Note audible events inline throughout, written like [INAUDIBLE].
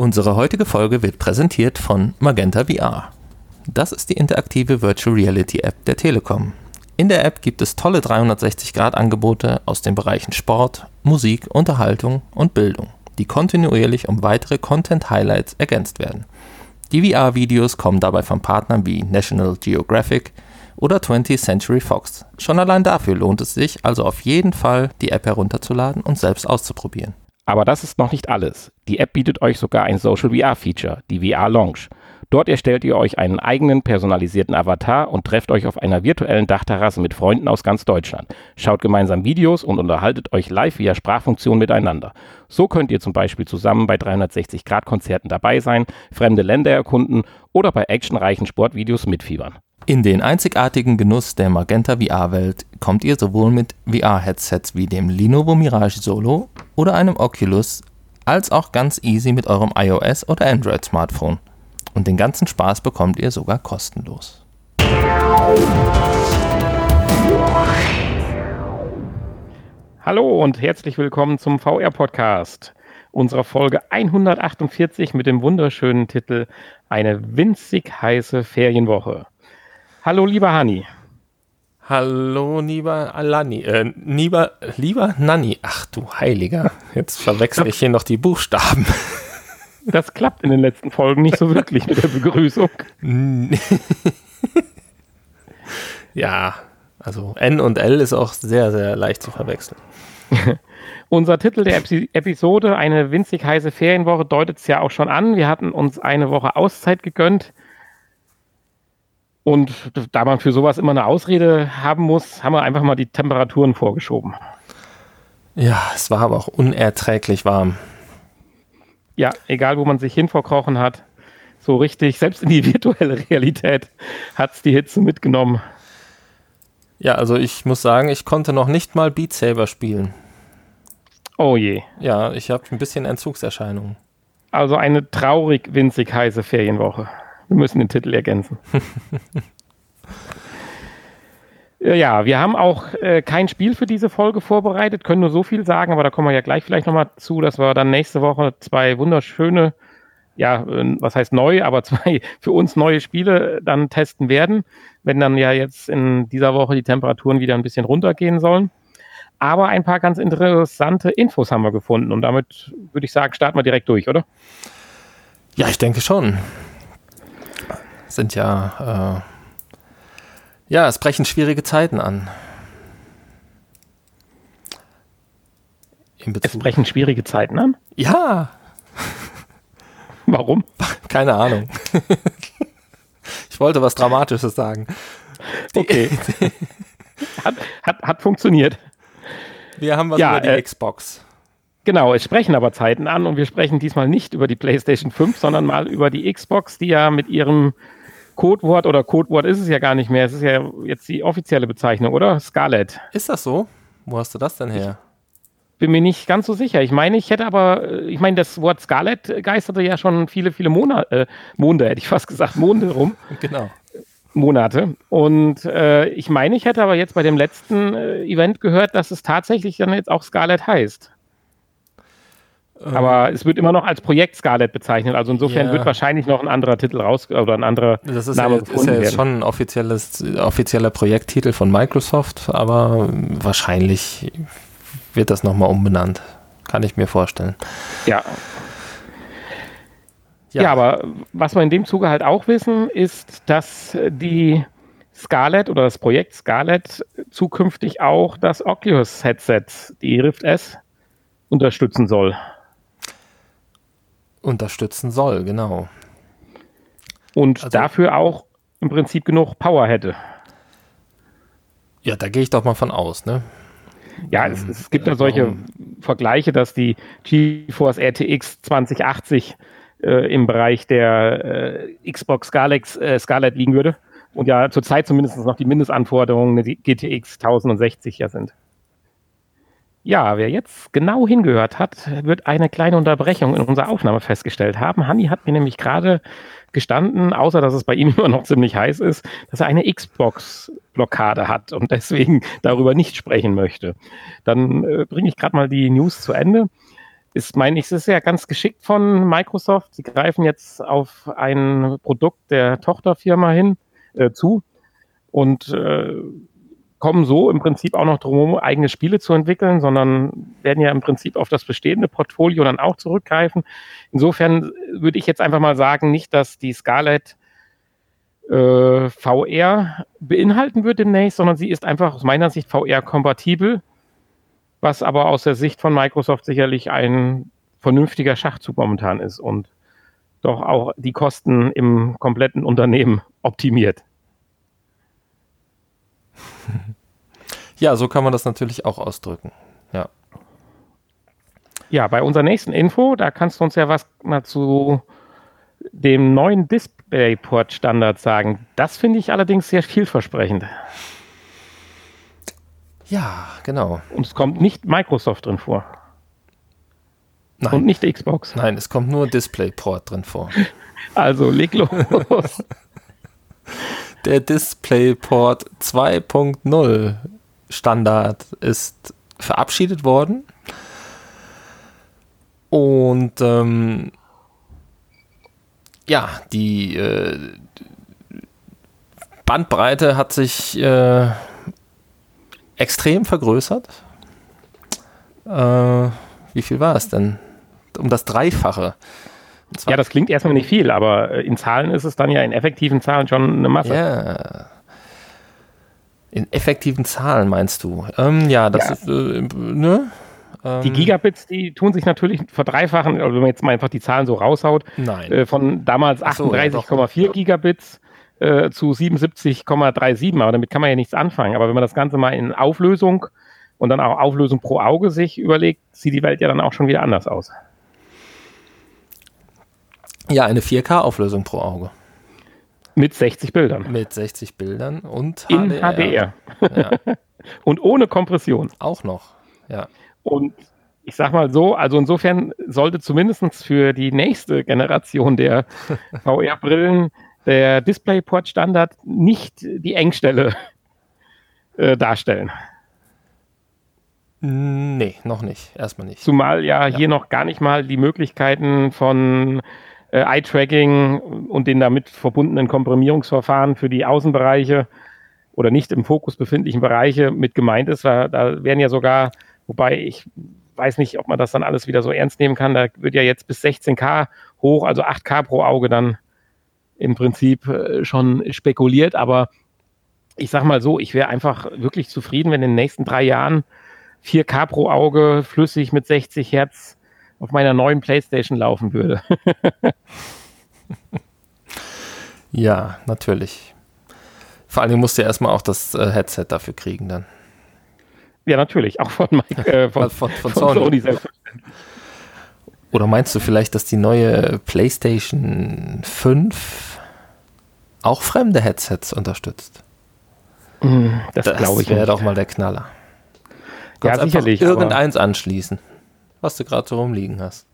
Unsere heutige Folge wird präsentiert von Magenta VR. Das ist die interaktive Virtual Reality App der Telekom. In der App gibt es tolle 360-Grad-Angebote aus den Bereichen Sport, Musik, Unterhaltung und Bildung, die kontinuierlich um weitere Content-Highlights ergänzt werden. Die VR-Videos kommen dabei von Partnern wie National Geographic oder 20th Century Fox. Schon allein dafür lohnt es sich also auf jeden Fall, die App herunterzuladen und selbst auszuprobieren. Aber das ist noch nicht alles. Die App bietet euch sogar ein Social VR Feature, die VR Lounge. Dort erstellt ihr euch einen eigenen personalisierten Avatar und trefft euch auf einer virtuellen Dachterrasse mit Freunden aus ganz Deutschland. Schaut gemeinsam Videos und unterhaltet euch live via Sprachfunktion miteinander. So könnt ihr zum Beispiel zusammen bei 360-Grad-Konzerten dabei sein, fremde Länder erkunden oder bei actionreichen Sportvideos mitfiebern. In den einzigartigen Genuss der Magenta VR-Welt kommt ihr sowohl mit VR-Headsets wie dem Lenovo Mirage Solo oder einem Oculus, als auch ganz easy mit eurem iOS oder Android-Smartphone. Und den ganzen Spaß bekommt ihr sogar kostenlos. Hallo und herzlich willkommen zum VR-Podcast unserer Folge 148 mit dem wunderschönen Titel Eine winzig heiße Ferienwoche. Hallo, lieber Hani. Hallo, lieber Alani. Äh, lieber, lieber Nanni. Ach du Heiliger. Jetzt verwechsel ich hier noch die Buchstaben. [LAUGHS] Das klappt in den letzten Folgen nicht so wirklich mit der Begrüßung. [LAUGHS] ja, also N und L ist auch sehr, sehr leicht zu verwechseln. [LAUGHS] Unser Titel der Episode, eine winzig heiße Ferienwoche, deutet es ja auch schon an. Wir hatten uns eine Woche Auszeit gegönnt. Und da man für sowas immer eine Ausrede haben muss, haben wir einfach mal die Temperaturen vorgeschoben. Ja, es war aber auch unerträglich warm. Ja, egal wo man sich hin verkrochen hat, so richtig, selbst in die [LAUGHS] virtuelle Realität hat es die Hitze mitgenommen. Ja, also ich muss sagen, ich konnte noch nicht mal Beat Saber spielen. Oh je. Ja, ich habe ein bisschen Entzugserscheinungen. Also eine traurig winzig heiße Ferienwoche. Wir müssen den Titel ergänzen. ja, wir haben auch äh, kein Spiel für diese Folge vorbereitet, können nur so viel sagen, aber da kommen wir ja gleich vielleicht nochmal zu, dass wir dann nächste Woche zwei wunderschöne, ja, äh, was heißt neu, aber [LAUGHS] zwei für uns neue Spiele dann testen werden, wenn dann ja jetzt in dieser Woche die Temperaturen wieder ein bisschen runtergehen sollen. Aber ein paar ganz interessante Infos haben wir gefunden und damit würde ich sagen, starten wir direkt durch, oder? Ja, ich denke schon sind ja, äh, ja, es brechen schwierige Zeiten an. Es brechen schwierige Zeiten an? Ja. [LAUGHS] Warum? [LAUGHS] Keine Ahnung. [LAUGHS] ich wollte was Dramatisches sagen. okay. hat, hat, hat funktioniert. Wir haben was ja, über die äh, Xbox. Genau, es sprechen aber Zeiten an und wir sprechen diesmal nicht über die PlayStation 5, sondern mal über die Xbox, die ja mit ihrem Codewort oder Codewort ist es ja gar nicht mehr. Es ist ja jetzt die offizielle Bezeichnung, oder? Scarlett. Ist das so? Wo hast du das denn her? Ich bin mir nicht ganz so sicher. Ich meine, ich hätte aber, äh, ich meine, das Wort Scarlett geisterte ja schon viele, viele Monate, äh, Monde, hätte ich fast gesagt, Monde rum. [LAUGHS] genau. Monate. Und äh, ich meine, ich hätte aber jetzt bei dem letzten äh, Event gehört, dass es tatsächlich dann jetzt auch Scarlett heißt. Aber es wird immer noch als Projekt Scarlet bezeichnet. Also insofern ja. wird wahrscheinlich noch ein anderer Titel raus oder ein anderer das ist Name ja, gefunden ist ja jetzt schon ein offizielles, offizieller Projekttitel von Microsoft, aber wahrscheinlich wird das nochmal umbenannt. Kann ich mir vorstellen. Ja. ja. Ja, aber was wir in dem Zuge halt auch wissen, ist, dass die Scarlett oder das Projekt Scarlett zukünftig auch das Oculus Headset, die Rift S, unterstützen soll unterstützen soll, genau. Und also, dafür auch im Prinzip genug Power hätte. Ja, da gehe ich doch mal von aus, ne? Ja, es, ähm, es gibt ja solche warum? Vergleiche, dass die GeForce RTX 2080 äh, im Bereich der äh, Xbox Scarlett, äh, Scarlett liegen würde. Und ja, zurzeit zumindest noch die Mindestanforderungen die GTX 1060 ja sind. Ja, wer jetzt genau hingehört hat, wird eine kleine Unterbrechung in unserer Aufnahme festgestellt haben. Hanni hat mir nämlich gerade gestanden, außer dass es bei ihm [LAUGHS] immer noch ziemlich heiß ist, dass er eine Xbox-Blockade hat und deswegen [LAUGHS] darüber nicht sprechen möchte. Dann äh, bringe ich gerade mal die News zu Ende. ist, meine ich, es ist ja ganz geschickt von Microsoft. Sie greifen jetzt auf ein Produkt der Tochterfirma hin äh, zu und äh, kommen so im Prinzip auch noch drum, eigene Spiele zu entwickeln, sondern werden ja im Prinzip auf das bestehende Portfolio dann auch zurückgreifen. Insofern würde ich jetzt einfach mal sagen, nicht, dass die Scarlett äh, VR beinhalten wird demnächst, sondern sie ist einfach aus meiner Sicht VR-kompatibel, was aber aus der Sicht von Microsoft sicherlich ein vernünftiger Schachzug momentan ist und doch auch die Kosten im kompletten Unternehmen optimiert. [LAUGHS] Ja, so kann man das natürlich auch ausdrücken. Ja. Ja, bei unserer nächsten Info, da kannst du uns ja was mal zu dem neuen DisplayPort-Standard sagen. Das finde ich allerdings sehr vielversprechend. Ja, genau. Und es kommt nicht Microsoft drin vor. Nein. Und nicht Xbox. Nein, es kommt nur DisplayPort drin vor. [LAUGHS] Also leg los. [LAUGHS] Der DisplayPort 2.0 Standard ist verabschiedet worden. Und ähm, ja, die äh, Bandbreite hat sich äh, extrem vergrößert. Äh, wie viel war es denn? Um das Dreifache. Ja, das klingt erstmal nicht viel, aber äh, in Zahlen ist es dann ja in effektiven Zahlen schon eine Masse. Ja. In effektiven Zahlen meinst du? Ähm, ja, das Ja. ist, äh, ne? Die Ähm, Gigabits, die tun sich natürlich verdreifachen, also wenn man jetzt mal einfach die Zahlen so raushaut, Nein. äh, von damals Ach so, ja, 38,4 Gigabits äh, zu 77,37, aber damit kann man ja nichts anfangen. Aber wenn man das Ganze mal in Auflösung und dann auch Auflösung pro Auge sich überlegt, sieht die Welt ja dann auch schon wieder anders aus. Ja, eine 4K-Auflösung pro Auge. Mit 60 Bildern. Mit 60 Bildern und In HDR. Ja, [LAUGHS] Und ohne Kompression. auch noch. Ja. Und ich sag mal so, also insofern sollte zumindest für die nächste Generation der [LAUGHS] VR-Brillen der DisplayPort-Standard nicht die Engstelle äh, darstellen. Nee, noch nicht. Erstmal nicht. Zumal ja, hier noch gar nicht mal die Möglichkeiten von äh, Eye-Tracking und den damit verbundenen Komprimierungsverfahren für die Außenbereiche oder nicht im Fokus befindlichen Bereiche mit gemeint ist. Da, da werden ja sogar, wobei ich weiß nicht, ob man das dann alles wieder so ernst nehmen kann, da wird ja jetzt bis 16K hoch, also 8K pro Auge dann im Prinzip äh, schon spekuliert, aber ich sag mal so, ich wäre einfach wirklich zufrieden, wenn in den nächsten drei Jahren 4K pro Auge flüssig mit 60 Hertz auf meiner neuen Playstation laufen würde. [LAUGHS] Ja, natürlich. Vor allen Dingen musst du ja erstmal auch das äh, Headset dafür kriegen dann. ja, natürlich, auch von, Mike, äh, [LAUGHS] von, Von, von, von Sony. Sony. Oder meinst du vielleicht, dass die neue PlayStation 5 auch fremde Headsets unterstützt? Das, glaube ich wäre nicht. doch mal der Knaller. Ja, Kannst einfach sicherlich, Irgendeins anschließen, was du gerade so rumliegen hast.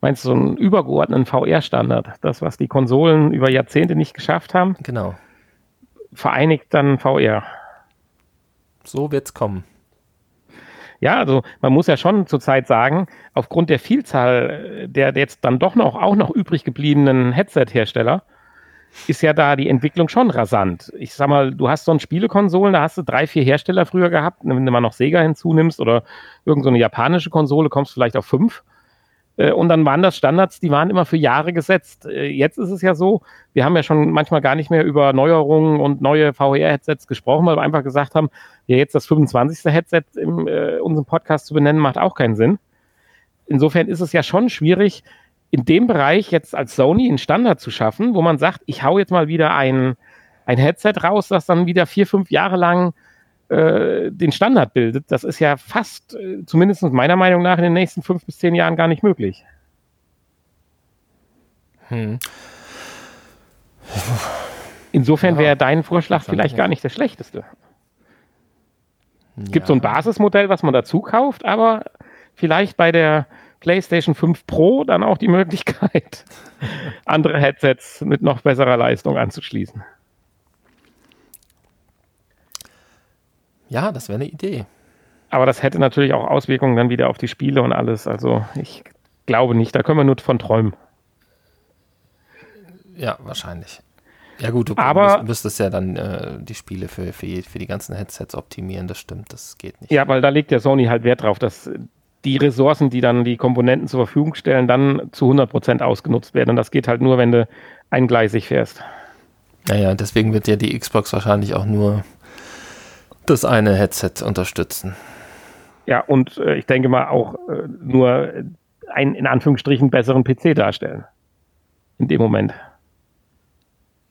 Meinst du so einen übergeordneten VR-Standard? Das, was die Konsolen über Jahrzehnte nicht geschafft haben, Genau. vereinigt dann VR. So wird's kommen. Ja, also man muss ja schon zurzeit sagen, aufgrund der Vielzahl der, jetzt dann doch noch auch noch übrig gebliebenen Headset-Hersteller ist ja da die Entwicklung schon rasant. Ich sag mal, du hast so ein Spielekonsolen, da hast du drei, vier Hersteller früher gehabt. Wenn du mal noch Sega hinzunimmst oder irgendeine so japanische Konsole, kommst du vielleicht auf fünf. Äh, Und dann waren das Standards, die waren immer für Jahre gesetzt. Äh, Jetzt ist es ja so, wir haben ja schon manchmal gar nicht mehr über Neuerungen und neue VR-Headsets gesprochen, weil wir einfach gesagt haben, ja, jetzt das 25. Headset in äh, unserem Podcast zu benennen, macht auch keinen Sinn. Insofern ist es ja schon schwierig, in dem Bereich jetzt als Sony einen Standard zu schaffen, wo man sagt, ich hau jetzt mal wieder ein, ein Headset raus, das dann wieder vier, fünf Jahre lang äh, den Standard bildet. Das ist ja fast, äh, zumindest meiner Meinung nach, in den nächsten fünf bis zehn Jahren gar nicht möglich. Hm. Insofern Ja, wäre dein Vorschlag vielleicht gar nicht. nicht der schlechteste. Es gibt so ein Basismodell, was man dazu kauft, aber vielleicht bei der PlayStation 5 Pro dann auch die Möglichkeit, [LAUGHS] andere Headsets mit noch besserer Leistung anzuschließen. Ja, das wäre eine Idee. Aber das hätte natürlich auch Auswirkungen dann wieder auf die Spiele und alles. Also ich glaube nicht. Da können wir nur von träumen. Ja, wahrscheinlich. Ja gut, du Aber, müsstest ja dann äh, die Spiele für, für, für die ganzen Headsets optimieren, das stimmt, das geht nicht. Ja, weil da legt der Sony halt Wert drauf, dass die Ressourcen, die dann die Komponenten zur Verfügung stellen, dann zu 100% ausgenutzt werden. Und das geht halt nur, wenn du eingleisig fährst. Naja, deswegen wird ja die Xbox wahrscheinlich auch nur das eine Headset unterstützen. Ja, und äh, ich denke mal auch äh, nur einen in Anführungsstrichen besseren PC darstellen. In dem Moment.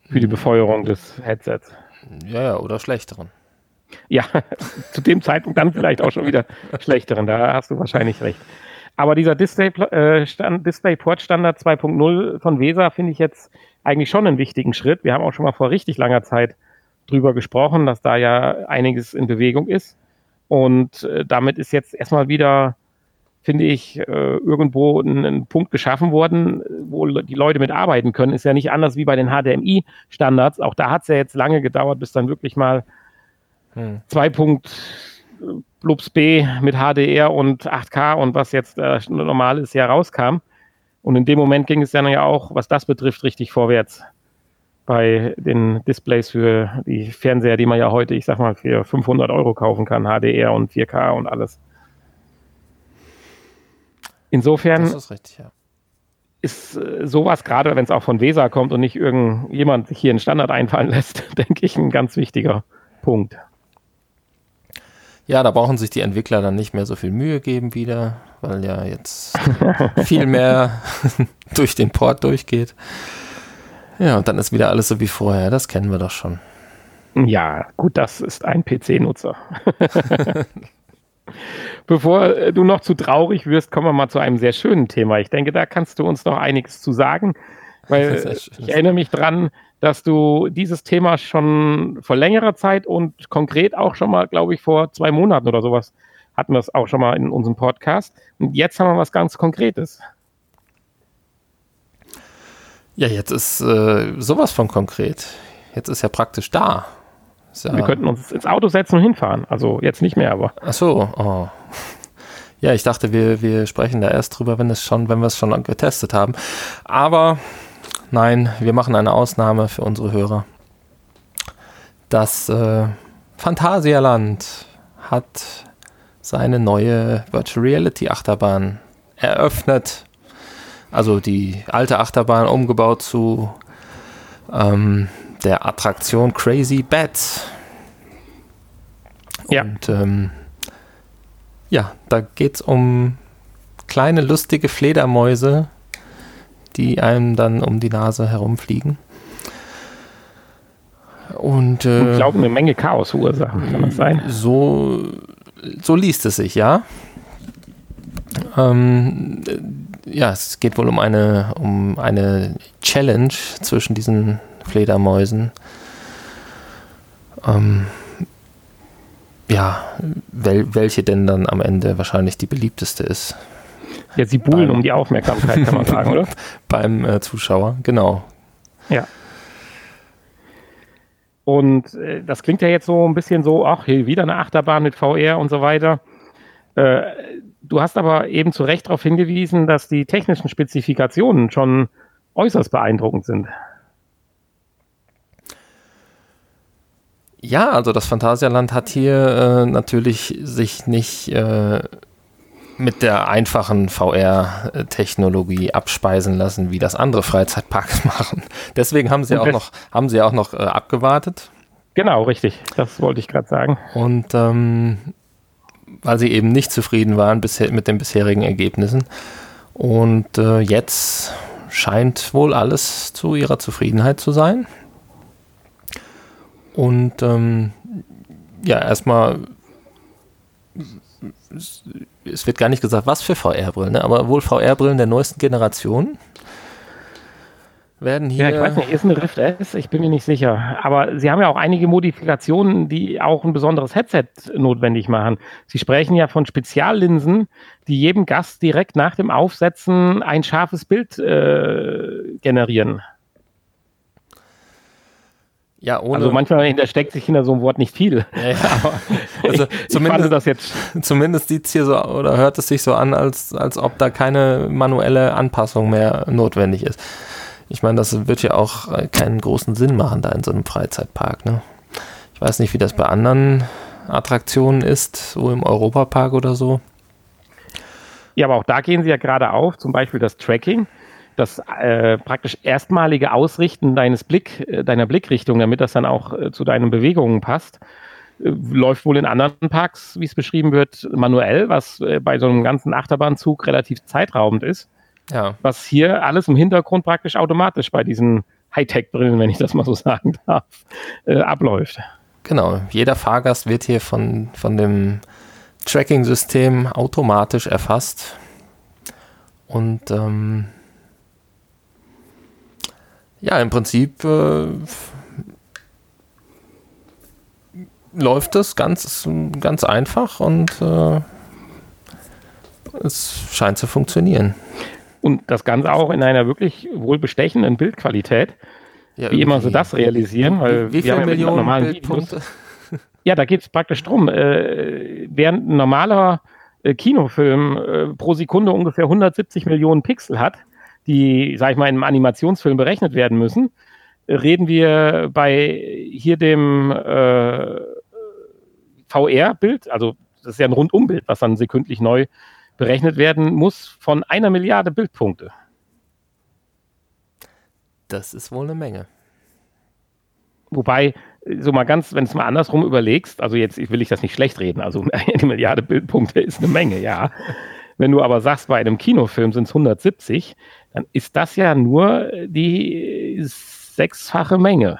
Für die hm. Befeuerung des Headsets. Ja, ja, oder schlechteren. Ja, [LAUGHS] zu dem Zeitpunkt dann vielleicht auch schon wieder [LAUGHS] schlechteren. Da hast du wahrscheinlich recht. Aber dieser Display, äh, Stand, DisplayPort Standard 2.0 von VESA finde ich jetzt eigentlich schon einen wichtigen Schritt. Wir haben auch schon mal vor richtig langer Zeit drüber gesprochen, dass da ja einiges in Bewegung ist. Und äh, damit ist jetzt erstmal wieder, finde ich, äh, irgendwo ein, ein, Punkt geschaffen worden, wo die Leute mitarbeiten können. Ist ja nicht anders wie bei den HDMI-Standards. Auch da hat es ja jetzt lange gedauert, bis dann wirklich mal hm. 2. Blubs B mit HDR und 8K und was jetzt äh, normal ist, ja rauskam. Und in dem Moment ging es dann ja auch, was das betrifft, richtig vorwärts bei den Displays für die Fernseher, die man ja heute, ich sag mal, für 500 Euro kaufen kann, HDR und 4K und alles. Insofern ist, richtig, ja. ist äh, sowas, gerade wenn es auch von VESA kommt und nicht irgendjemand sich hier einen Standard einfallen lässt, [LAUGHS] denke ich, ein ganz wichtiger Punkt. Ja, da brauchen sich die Entwickler dann nicht mehr so viel Mühe geben wieder, weil ja jetzt [LAUGHS] viel mehr [LAUGHS] durch den Port durchgeht. Ja, und dann ist wieder alles so wie vorher. Das kennen wir doch schon. Ja, gut, das ist ein PC-Nutzer. [LAUGHS] Bevor äh, du noch zu traurig wirst, kommen wir mal zu einem sehr schönen Thema. Ich denke, da kannst du uns noch einiges zu sagen, weil ich erinnere mich dran, dass du dieses Thema schon vor längerer Zeit und konkret auch schon mal, glaube ich, vor zwei Monaten oder sowas hatten wir es auch schon mal in unserem Podcast. Und jetzt haben wir was ganz Konkretes. Ja, jetzt ist äh, sowas von konkret. Jetzt ist ja praktisch da. Ja wir könnten uns ins Auto setzen und hinfahren. Also jetzt nicht mehr, aber. Ach so, oh. Ja, ich dachte, wir, wir sprechen da erst drüber, wenn es schon, wenn wir es schon getestet haben. Aber Nein, wir machen eine Ausnahme für unsere Hörer. Das äh, Phantasialand hat seine neue Virtual Reality Achterbahn eröffnet. Also die alte Achterbahn umgebaut zu ähm, der Attraktion Crazy Bats. Ja. Und ähm, ja, da geht es um kleine lustige Fledermäuse, die einem dann um die Nase herumfliegen. Und, äh, ich glaube, eine Menge Chaos verursachen, kann das sein? So, so liest es sich, ja. Ähm, ja, es geht wohl um eine, um eine Challenge zwischen diesen Fledermäusen. Ähm, ja, wel, welche denn dann am Ende wahrscheinlich die beliebteste ist. Ja, sie buhlen beim, um die Aufmerksamkeit, kann man sagen, oder? [LAUGHS] beim äh, Zuschauer, genau. Ja. Und äh, das klingt ja jetzt so ein bisschen so, ach, hier wieder eine Achterbahn mit VR und so weiter. Äh, du hast aber eben zu Recht darauf hingewiesen, dass die technischen Spezifikationen schon äußerst beeindruckend sind. Ja, also das Phantasialand hat hier äh, natürlich sich nicht äh, mit der einfachen VR-Technologie abspeisen lassen, wie das andere Freizeitparks [LAUGHS] machen. Deswegen haben sie auch noch, haben sie auch noch äh, abgewartet. Genau, richtig. Das wollte ich gerade sagen. Und ähm, weil sie eben nicht zufrieden waren bisher, mit den bisherigen Ergebnissen. Und äh, jetzt scheint wohl alles zu ihrer Zufriedenheit zu sein. Und ähm, ja, erstmal es wird gar nicht gesagt, was für VR-Brillen, ne? aber wohl VR-Brillen der neuesten Generation werden hier. Ja, ich weiß nicht, ist eine Rift S, ich bin mir nicht sicher. Aber sie haben ja auch einige Modifikationen, die auch ein besonderes Headset notwendig machen. Sie sprechen ja von Speziallinsen, die jedem Gast direkt nach dem Aufsetzen ein scharfes Bild äh, generieren. Ja, ohne. Also manchmal hintersteckt sich hinter so einem Wort nicht viel. Ja, ja. [LAUGHS] also ich, zumindest, ich das jetzt. Zumindest sieht es hier so oder hört es sich so an, als, als ob da keine manuelle Anpassung mehr notwendig ist. Ich meine, das wird ja auch keinen großen Sinn machen da in so einem Freizeitpark. Ne? Ich weiß nicht, wie das bei anderen Attraktionen ist, so im Europapark oder so. Ja, aber auch da gehen sie ja gerade auf, zum Beispiel das Tracking das äh, praktisch erstmalige Ausrichten deines Blick, äh, deiner Blickrichtung, damit das dann auch äh, zu deinen Bewegungen passt, äh, läuft wohl in anderen Parks, wie es beschrieben wird, manuell, was äh, bei so einem ganzen Achterbahnzug relativ zeitraubend ist. Ja. Was hier alles im Hintergrund praktisch automatisch bei diesen Hightech-Brillen, wenn ich das mal so [LAUGHS] sagen darf, äh, abläuft. Genau, jeder Fahrgast wird hier von, von dem Tracking-System automatisch erfasst. Und ähm, ja, im Prinzip äh, läuft das ganz, ganz einfach und äh, es scheint zu funktionieren. Und das Ganze auch in einer wirklich wohlbestechenden Bildqualität. Ja, wie immer sie das realisieren, weil wie, wie viele Millionen normalen Bildpunkte? Ja, da geht es praktisch drum. Äh, während ein normaler äh, Kinofilm äh, pro Sekunde ungefähr 170 Millionen Pixel hat, die, sag ich mal, in einem Animationsfilm berechnet werden müssen, reden wir bei hier dem äh, VR-Bild, also das ist ja ein Rundumbild, was dann sekündlich neu berechnet werden muss, von einer Milliarde Bildpunkte. Das ist wohl eine Menge. Wobei, so mal ganz, wenn du es mal andersrum überlegst, also jetzt will ich das nicht schlecht reden, also [LAUGHS] eine Milliarde Bildpunkte ist eine Menge, ja. Wenn du aber sagst, bei einem Kinofilm sind es 170, dann ist das ja nur die sechsfache Menge.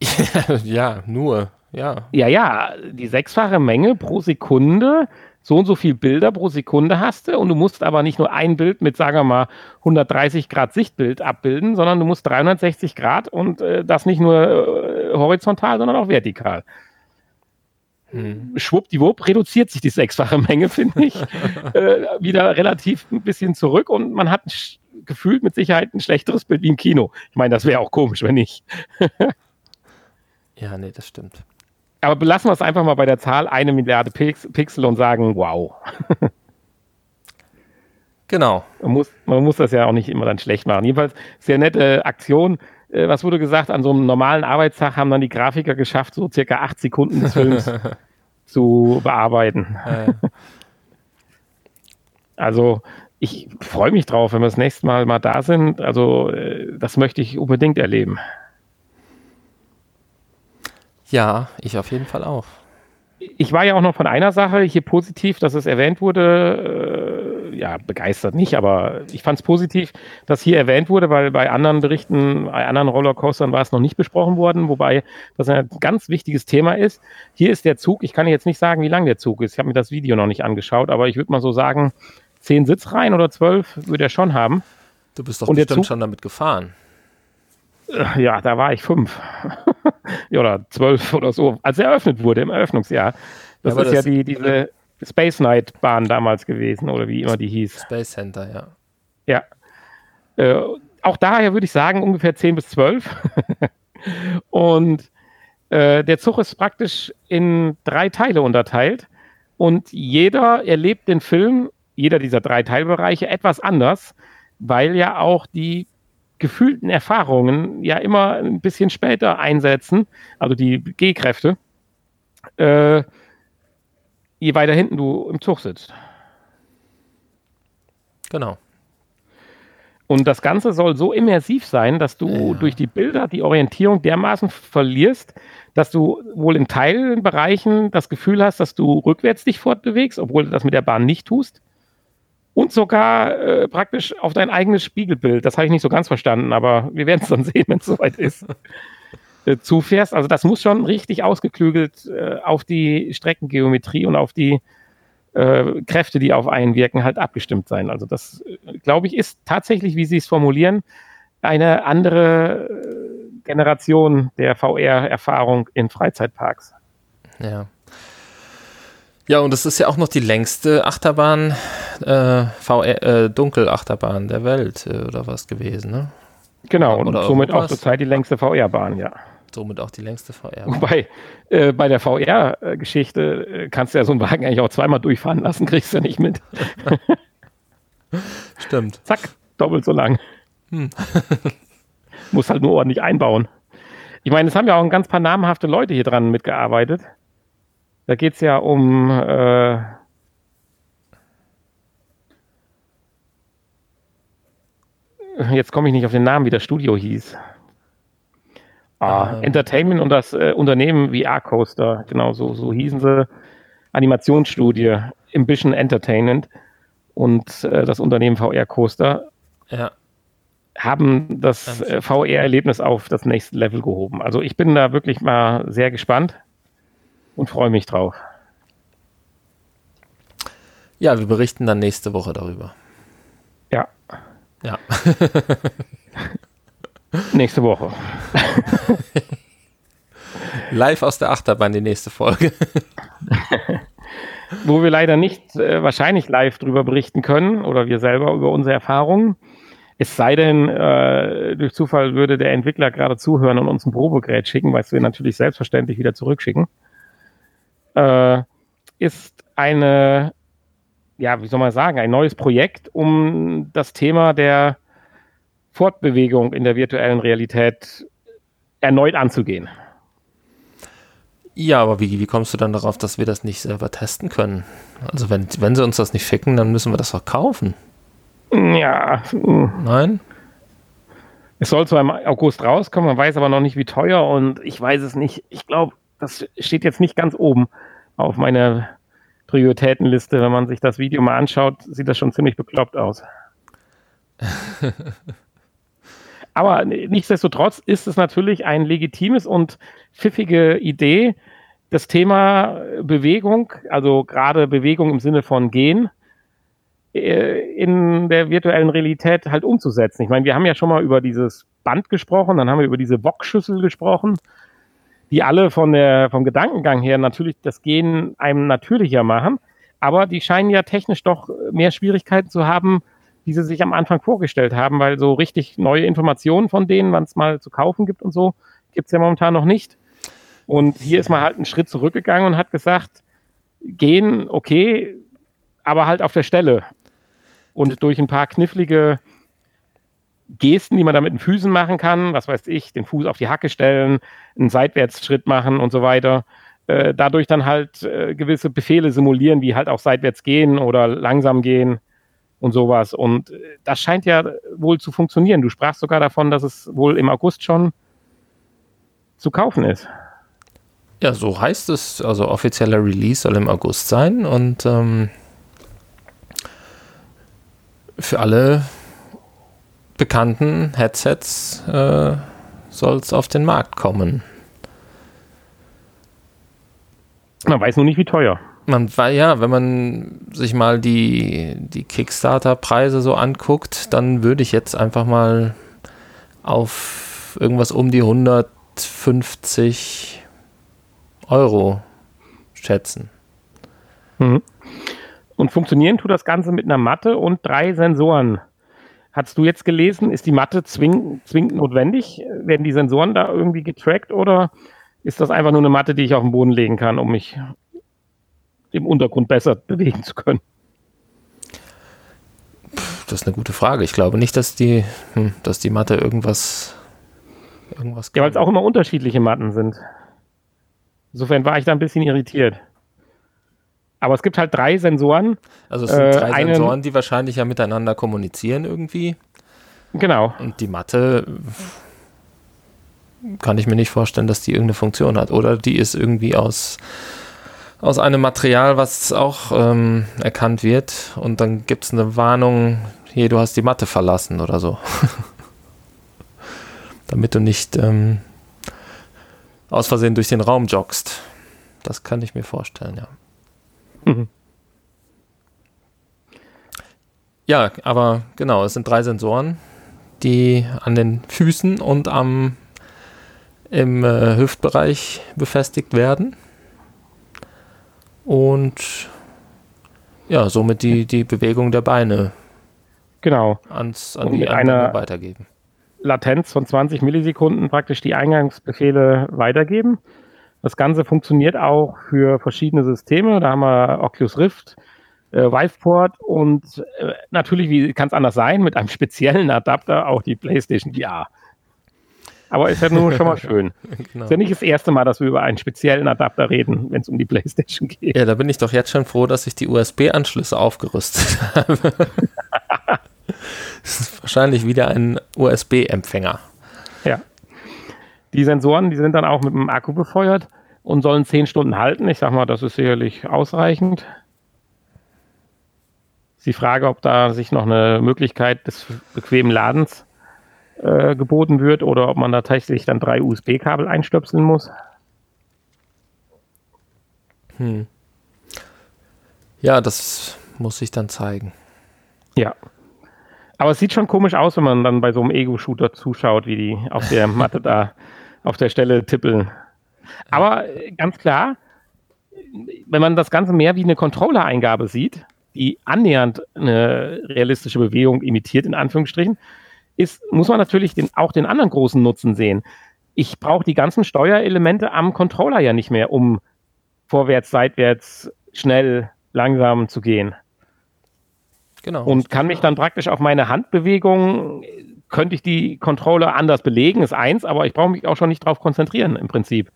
[LAUGHS] ja, nur, ja. Ja, ja, die sechsfache Menge pro Sekunde, so und so viel Bilder pro Sekunde hast du und du musst aber nicht nur ein Bild mit, sagen wir mal, 130 Grad Sichtbild abbilden, sondern du musst 360 Grad und äh, das nicht nur äh, horizontal, sondern auch vertikal. Hm. Schwuppdiwupp reduziert sich die sechsfache Menge, [LAUGHS] finde ich, äh, wieder relativ ein bisschen zurück und man hat gefühlt mit Sicherheit ein schlechteres Bild wie im Kino. Ich meine, das wäre auch komisch, wenn nicht. [LAUGHS] ja, nee, das stimmt. Aber belassen wir es einfach mal bei der Zahl eine Milliarde Pix Pixel und sagen, wow. genau. Man muss, man muss das ja auch nicht immer dann schlecht machen. Jedenfalls sehr nette Aktion. Äh, was wurde gesagt, an so einem normalen Arbeitstag haben dann die Grafiker geschafft, so circa acht Sekunden des Films [LAUGHS] zu bearbeiten. also ich freue mich drauf, wenn wir das nächste Mal mal da sind. Also äh, das möchte ich unbedingt erleben. Ja, ich auf jeden Fall auch. Ich war ja auch noch von einer Sache hier positiv, dass es erwähnt wurde, äh, ja, begeistert nicht, aber ich fand es positiv, dass hier erwähnt wurde, weil bei anderen Berichten, bei anderen Rollercoastern war es noch nicht besprochen worden, wobei das ein ganz wichtiges Thema ist. Hier ist der Zug, ich kann jetzt nicht sagen, wie lang der Zug ist. Ich habe mir das Video noch nicht angeschaut, aber ich würde mal so sagen, zehn Sitzreihen oder zwölf würde er schon haben. Du bist doch Und bestimmt Zug, schon damit gefahren. Äh, ja, da war ich fünf. [LAUGHS] oder zwölf oder so, als er eröffnet wurde im Eröffnungsjahr. Das ja, ist das ja die, diese Space Knight Bahn damals gewesen oder wie immer die hieß. Space Center, ja. Ja. Äh, auch daher würde ich sagen ungefähr 10 bis 12. [LAUGHS] und äh, der Zug ist praktisch in drei Teile unterteilt und jeder erlebt den Film, jeder dieser drei Teilbereiche etwas anders, weil ja auch die gefühlten Erfahrungen ja immer ein bisschen später einsetzen, also die G-Kräfte. Äh, je weiter hinten du im Zug sitzt. Genau. Und das Ganze soll so immersiv sein, dass du ja. durch die Bilder die Orientierung dermaßen verlierst, dass du wohl in Teilbereichen das Gefühl hast, dass du rückwärts dich fortbewegst, obwohl du das mit der Bahn nicht tust. Und sogar äh, praktisch auf dein eigenes Spiegelbild. Das habe ich nicht so ganz verstanden, aber wir werden es dann sehen, wenn es soweit ist. [LAUGHS] äh, zufährst. Also das muss schon richtig ausgeklügelt äh, auf die Streckengeometrie und auf die äh, Kräfte, die auf einen wirken, halt abgestimmt sein. Also das, äh, glaube ich, ist tatsächlich, wie Sie es formulieren, eine andere äh, Generation der VR-Erfahrung in Freizeitparks. Ja. Ja, und es ist ja auch noch die längste Achterbahn, äh, VR, äh, Dunkelachterbahn der Welt, äh, oder was gewesen, ne? Genau, und somit auch zurzeit die längste VR-Bahn, ja. Somit auch die längste VR. Wobei, äh, bei der VR-Geschichte äh, kannst du ja so einen Wagen eigentlich auch zweimal durchfahren lassen, [LAUGHS] kriegst du nicht mit. [LAUGHS] Stimmt. Zack, doppelt so lang. Hm. [LAUGHS] Muss halt nur ordentlich einbauen. Ich meine, es haben ja auch ein ganz paar namhafte Leute hier dran mitgearbeitet. Da geht es ja um äh, jetzt komme ich nicht auf den Namen, wie das Studio hieß. Ah, ähm. Entertainment und das äh, Unternehmen VR Coaster, genau so, so hießen sie. Animationsstudie, Ambition Entertainment und äh, das Unternehmen VR Coaster ja. haben das äh, VR-Erlebnis auf das nächste Level gehoben. Also ich bin da wirklich mal sehr gespannt und freue mich drauf. Ja, wir berichten dann nächste Woche darüber. Ja. Ja. [LAUGHS] Nächste Woche. [LAUGHS] Live aus der Achterbahn die nächste Folge. [LAUGHS] Wo wir leider nicht äh, wahrscheinlich live drüber berichten können oder wir selber über unsere Erfahrungen. Es sei denn, äh, durch Zufall würde der Entwickler gerade zuhören und uns ein Probegerät schicken, was wir natürlich selbstverständlich wieder zurückschicken. Äh, ist eine, ja, wie soll man sagen, ein neues Projekt, um das Thema der Fortbewegung in der virtuellen Realität erneut anzugehen. Ja, aber wie, wie kommst du dann darauf, dass wir das nicht selber testen können? Also wenn, wenn sie uns das nicht ficken, dann müssen wir das verkaufen. Ja. Nein? Es soll zwar im August rauskommen, man weiß aber noch nicht, wie teuer und ich weiß es nicht. Ich glaube, das steht jetzt nicht ganz oben auf meiner Prioritätenliste. Wenn man sich das Video mal anschaut, sieht das schon ziemlich bekloppt aus. [LAUGHS] Aber nichtsdestotrotz ist es natürlich ein legitimes und pfiffige Idee, das Thema Bewegung, also gerade Bewegung im Sinne von Gehen, äh, in der virtuellen Realität halt umzusetzen. Ich meine, wir haben ja schon mal über dieses Band gesprochen, dann haben wir über diese Wokschüssel gesprochen, die alle von der, vom Gedankengang her natürlich das Gehen einem natürlicher machen, aber die scheinen ja technisch doch mehr Schwierigkeiten zu haben, die sie sich am Anfang vorgestellt haben, weil so richtig neue Informationen von denen, wann es mal zu kaufen gibt und so, gibt es ja momentan noch nicht. Und hier ist man halt einen Schritt zurückgegangen und hat gesagt, gehen, okay, aber halt auf der Stelle. Und durch ein paar knifflige Gesten, die man da mit den Füßen machen kann, was weiß ich, den Fuß auf die Hacke stellen, einen Seitwärtsschritt machen und so weiter, äh, dadurch dann halt äh, gewisse Befehle simulieren, wie halt auch seitwärts gehen oder langsam gehen und sowas. Und äh, das scheint ja wohl zu funktionieren. Du sprachst sogar davon, dass es wohl im August schon zu kaufen ist. Ja, so heißt es. Also offizieller Release soll im August sein und ähm, für alle bekannten Headsets äh, soll es auf den Markt kommen. Man weiß nur nicht, wie teuer. Man war ja, wenn man sich mal die, die Kickstarter-Preise so anguckt, dann würde ich jetzt einfach mal auf irgendwas um die 150 Euro schätzen. Mhm. Und funktionieren tut das Ganze mit einer Matte und drei Sensoren. Hast du jetzt gelesen, ist die Matte zwing, zwingend notwendig? Werden die Sensoren da irgendwie getrackt oder ist das einfach nur eine Matte, die ich auf den Boden legen kann, um mich im Untergrund besser bewegen zu können? Das ist eine gute Frage. Ich glaube nicht, dass die, hm, dass die Matte irgendwas, irgendwas Ja, weil es auch immer unterschiedliche Matten sind. Insofern war ich da ein bisschen irritiert. Aber es gibt halt drei Sensoren. Also es sind äh, drei einen, Sensoren, die wahrscheinlich ja miteinander kommunizieren irgendwie. Genau. Und die Matte kann ich mir nicht vorstellen, dass die irgendeine Funktion hat. Oder die ist irgendwie aus aus einem Material, was auch ähm, erkannt wird. Und dann gibt es eine Warnung, hier, du hast die Matte verlassen oder so. [LAUGHS] Damit du nicht ähm, aus Versehen durch den Raum joggst. Das kann ich mir vorstellen, ja. Mhm. Ja, aber genau, es sind drei Sensoren, die an den Füßen und am im äh, Hüftbereich befestigt werden und ja, somit die, die Bewegung der Beine genau. ans, an die einer, weitergeben. Latenz von 20 Millisekunden praktisch die Eingangsbefehle weitergeben. Das Ganze funktioniert auch für verschiedene Systeme. Da haben wir Oculus Rift, äh, Viveport und äh, natürlich, wie kann es anders sein, mit einem [LAUGHS] speziellen Adapter auch die PlayStation VR. Aber ist ja nur schon mal [LAUGHS] schön. genau. Ist ja nicht das erste Mal, dass wir über einen speziellen Adapter reden, wenn es um die PlayStation geht. Ja, da bin ich doch jetzt schon froh, dass ich die USB-Anschlüsse aufgerüstet [LAUGHS] habe. das ist wahrscheinlich wieder ein USB-Empfänger. Ja. Die Sensoren, die sind dann auch mit dem Akku befeuert und sollen 10 Stunden halten. Ich sag mal, das ist sicherlich ausreichend. Ist die Frage, ob da sich noch eine Möglichkeit des bequemen Ladens äh, geboten wird oder ob man da tatsächlich dann drei USB-Kabel einstöpseln muss. Hm. Ja, das muss sich dann zeigen. Ja. Aber es sieht schon komisch aus, wenn man dann bei so einem Ego-Shooter zuschaut, wie die auf der [LAUGHS] Matte da auf der Stelle tippeln. Aber ganz klar, wenn man das Ganze mehr wie eine Controller-Eingabe sieht, die annähernd eine realistische Bewegung imitiert, in Anführungsstrichen, ist, muss man natürlich den, auch den anderen großen Nutzen sehen. Ich brauche die ganzen Steuerelemente am Controller ja nicht mehr, um vorwärts, seitwärts, schnell, langsam zu gehen. Genau. Und kann mich dann praktisch auf meine Handbewegung, könnte ich die Controller anders belegen, ist eins, aber ich brauche mich auch schon nicht darauf konzentrieren im Prinzip.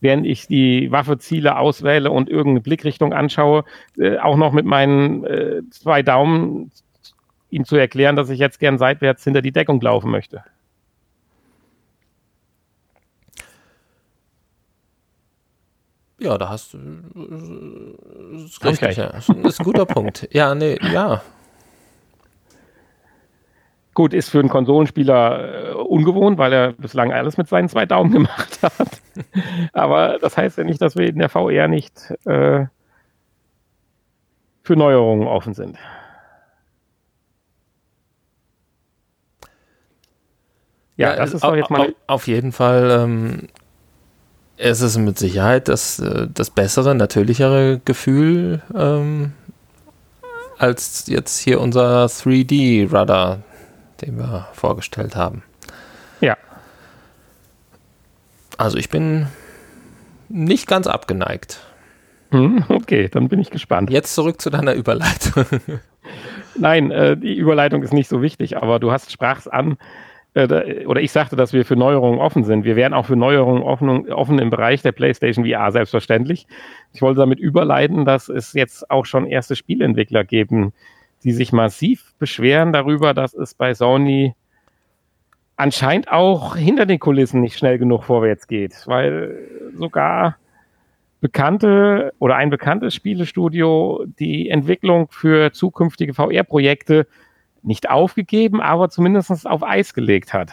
Während ich die Waffeziele auswähle und irgendeine Blickrichtung anschaue, äh, auch noch mit meinen äh, zwei Daumen ihm zu erklären, dass ich jetzt gern seitwärts hinter die Deckung laufen möchte. Ja, da hast du. Das ist richtig, ja. Das ist ein guter [LAUGHS] Punkt. Ja, nee, ja. Gut, ist für einen Konsolenspieler äh, ungewohnt, weil er bislang alles mit seinen zwei Daumen [LAUGHS] gemacht hat. Aber das heißt ja nicht, dass wir in der VR nicht äh, für Neuerungen offen sind. Ja, das ist doch jetzt mal. Auf jeden Fall ähm, es ist mit Sicherheit das, äh, das bessere, natürlichere Gefühl ähm, als jetzt hier unser 3D-Rudder, den wir vorgestellt haben. Ja. Also ich bin nicht ganz abgeneigt. Hm, okay, dann bin ich gespannt. Jetzt zurück zu deiner Überleitung. [LAUGHS] Nein, äh, die Überleitung ist nicht so wichtig, aber du hast sprach's an äh, oder ich sagte, dass wir für Neuerungen offen sind. Wir wären auch für Neuerungen offen, offen im Bereich der PlayStation VR, selbstverständlich. Ich wollte damit überleiten, dass es jetzt auch schon erste Spielentwickler geben, die sich massiv beschweren darüber, dass es bei Sony anscheinend auch hinter den Kulissen nicht schnell genug vorwärts geht, weil sogar bekannte oder ein bekanntes Spielestudio die Entwicklung für zukünftige VR-Projekte nicht aufgegeben, aber zumindest auf Eis gelegt hat.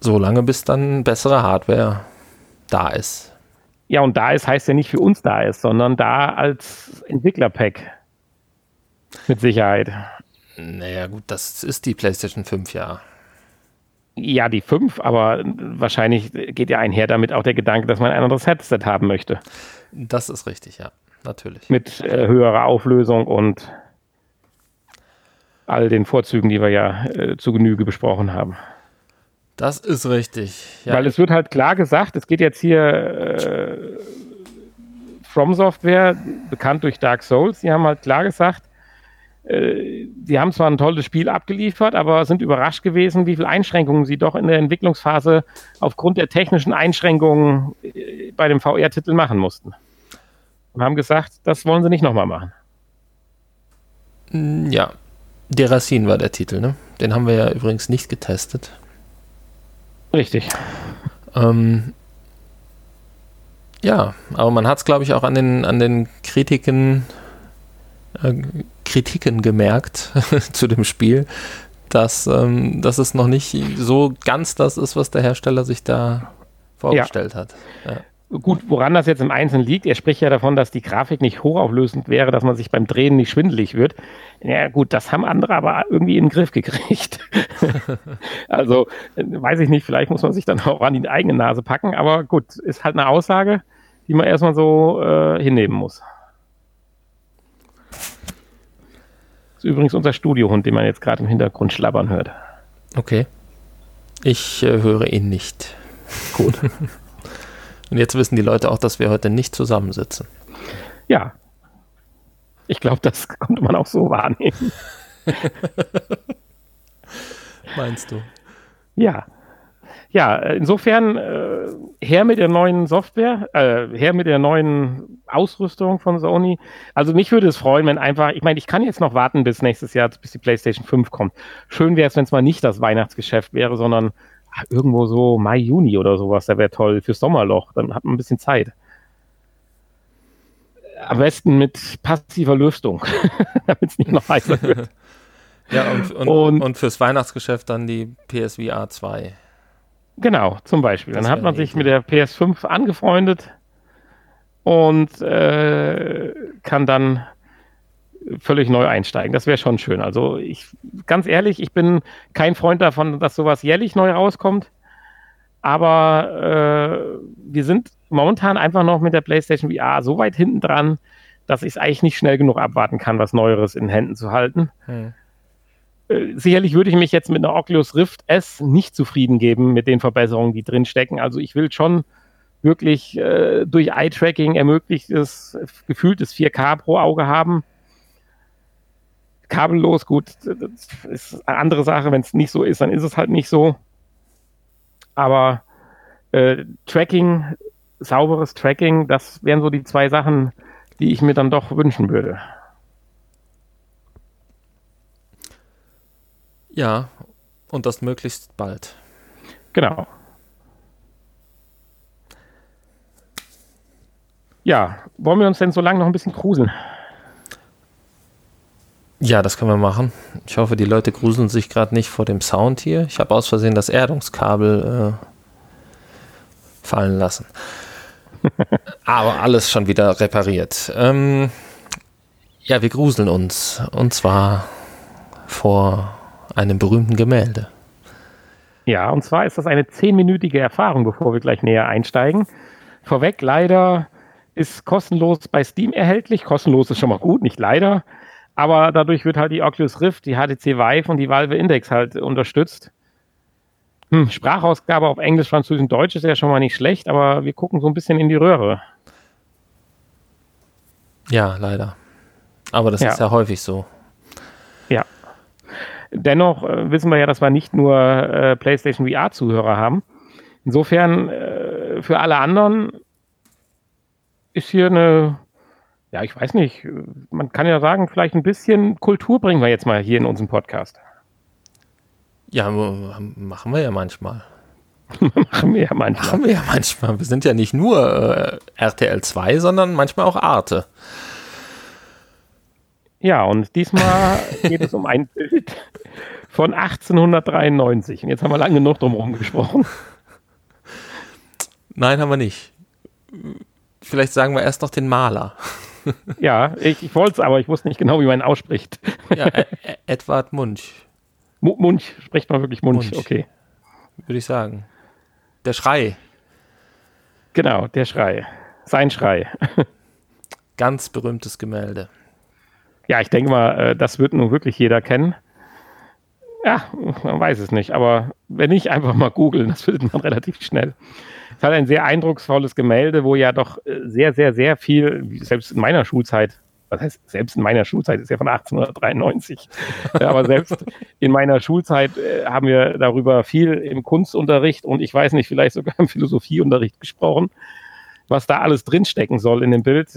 So lange, bis dann bessere Hardware da ist. Ja, und da ist heißt ja nicht für uns da ist, sondern da als Entwicklerpack. Mit Sicherheit. Naja, gut, das ist die PlayStation 5 ja. Ja, die 5, aber wahrscheinlich geht ja einher damit auch der Gedanke, dass man ein anderes Headset haben möchte. Das ist richtig, ja, natürlich. Mit äh, höherer Auflösung und all den Vorzügen, die wir ja äh, zu Genüge besprochen haben. Das ist richtig. Ja. Weil es wird halt klar gesagt, es geht jetzt hier äh, From Software, bekannt durch Dark Souls, die haben halt klar gesagt, äh, die haben zwar ein tolles Spiel abgeliefert, aber sind überrascht gewesen, wie viele Einschränkungen sie doch in der Entwicklungsphase aufgrund der technischen Einschränkungen äh, bei dem VR-Titel machen mussten. Und haben gesagt, das wollen sie nicht nochmal machen. Ja, Derasin war der Titel, ne? Den haben wir ja übrigens nicht getestet. Richtig. Ähm, ja, aber man hat es, glaube ich, auch an den, an den Kritiken, äh, Kritiken gemerkt [LAUGHS] zu dem Spiel, dass, ähm, dass es noch nicht so ganz das ist, was der Hersteller sich da vorgestellt ja. hat. Ja. Gut, woran das jetzt im Einzelnen liegt, er spricht ja davon, dass die Grafik nicht hochauflösend wäre, dass man sich beim Drehen nicht schwindelig wird. Ja gut, das haben andere aber irgendwie in den Griff gekriegt. [LAUGHS] also weiß ich nicht, vielleicht muss man sich dann auch an die eigene Nase packen, aber gut, ist halt eine Aussage, die man erstmal so äh, hinnehmen muss. Das ist übrigens unser Studiohund, den man jetzt gerade im Hintergrund schlabbern hört. Okay. Ich äh, höre ihn nicht. Gut. [LAUGHS] Und jetzt wissen die Leute auch, dass wir heute nicht zusammensitzen. Ja. Ich glaube, das [LAUGHS] konnte man auch so wahrnehmen. [LAUGHS] Meinst du? Ja. Ja, insofern äh, her mit der neuen Software, äh, her mit der neuen Ausrüstung von Sony. Also mich würde es freuen, wenn einfach, ich meine, ich kann jetzt noch warten bis nächstes Jahr, bis die PlayStation 5 kommt. Schön wäre es, wenn es mal nicht das Weihnachtsgeschäft wäre, sondern irgendwo so Mai, Juni oder sowas, da wäre toll fürs Sommerloch, dann hat man ein bisschen Zeit. Am besten mit passiver Lüftung, [LAUGHS] damit es nicht noch heißer wird. [LAUGHS] Ja, und, und, und, und, fürs Weihnachtsgeschäft dann die PSVR 2. Genau, zum Beispiel. Das dann hat man sich mit der PS5 angefreundet und äh, kann dann völlig neu einsteigen. Das wäre schon schön. Also ich, ganz ehrlich, ich bin kein Freund davon, dass sowas jährlich neu rauskommt. Aber äh, wir sind momentan einfach noch mit der PlayStation VR so weit hinten dran, dass ich es eigentlich nicht schnell genug abwarten kann, was Neueres in Händen zu halten. Hm. Äh, sicherlich würde ich mich jetzt mit einer Oculus Rift S nicht zufrieden geben mit den Verbesserungen, die drin stecken. Also ich will schon wirklich äh, durch Eye-Tracking ermöglichtes, gefühltes 4K pro Auge haben. Kabellos, gut, das ist eine andere Sache. Wenn es nicht so ist, dann ist es halt nicht so. Aber äh, Tracking, sauberes Tracking, das wären so die zwei Sachen, die ich mir dann doch wünschen würde. Ja, und das möglichst bald. Genau. Ja, wollen wir uns denn so lange noch ein bisschen gruseln? Ja, das können wir machen. Ich hoffe, die Leute gruseln sich gerade nicht vor dem Sound hier. Ich habe aus Versehen das Erdungskabel äh, fallen lassen. [LAUGHS] Aber alles schon wieder repariert. Ähm, ja, wir gruseln uns. Und zwar vor einem berühmten Gemälde. Ja, und zwar ist das eine zehnminütige Erfahrung, bevor wir gleich näher einsteigen. Vorweg, leider ist kostenlos bei Steam erhältlich. Kostenlos ist schon mal gut, nicht leider. Aber dadurch wird halt die Oculus Rift, die HTC Vive und die Valve Index halt unterstützt. Hm, Sprachausgabe auf Englisch, Französisch und Deutsch ist ja schon mal nicht schlecht, aber wir gucken so ein bisschen in die Röhre. Ja, leider. Aber das ja. ist ja häufig so. Ja. Dennoch äh, wissen wir ja, dass wir nicht nur äh, PlayStation VR-Zuhörer haben. Insofern, äh, für alle anderen ist hier eine, ja, ich weiß nicht, man kann ja sagen, vielleicht ein bisschen Kultur bringen wir jetzt mal hier in unserem Podcast. Ja, machen wir ja manchmal. [LAUGHS] machen wir ja manchmal. Machen wir ja manchmal. Wir sind ja nicht nur äh, RTL 2, sondern manchmal auch Arte. Ja, und diesmal [LAUGHS] geht es um ein Bild von 1893. Und jetzt haben wir lange genug drum gesprochen. Nein, haben wir nicht. Vielleicht sagen wir erst noch den Maler. Ja, ich, ich wollte es, aber ich wusste nicht genau, wie man ihn ausspricht. ja, Edward Munch. M Munch, spricht man wirklich Munch, Munch. okay. Würde ich sagen. Der Schrei. Genau, der Schrei. Sein Schrei. Ganz berühmtes Gemälde. Ja, ich denke mal, äh, das wird nun wirklich jeder kennen. Ja, man weiß es nicht, aber wenn nicht, einfach mal googeln, das findet man relativ schnell. Es hat ein sehr eindrucksvolles Gemälde, wo ja doch äh, sehr, sehr, sehr viel, selbst in meiner Schulzeit, was heißt, selbst in meiner Schulzeit ist ja von 1893, aber selbst in meiner Schulzeit äh, haben wir darüber viel im Kunstunterricht und ich weiß nicht, vielleicht sogar im Philosophieunterricht gesprochen, was da alles drinstecken soll in dem Bild.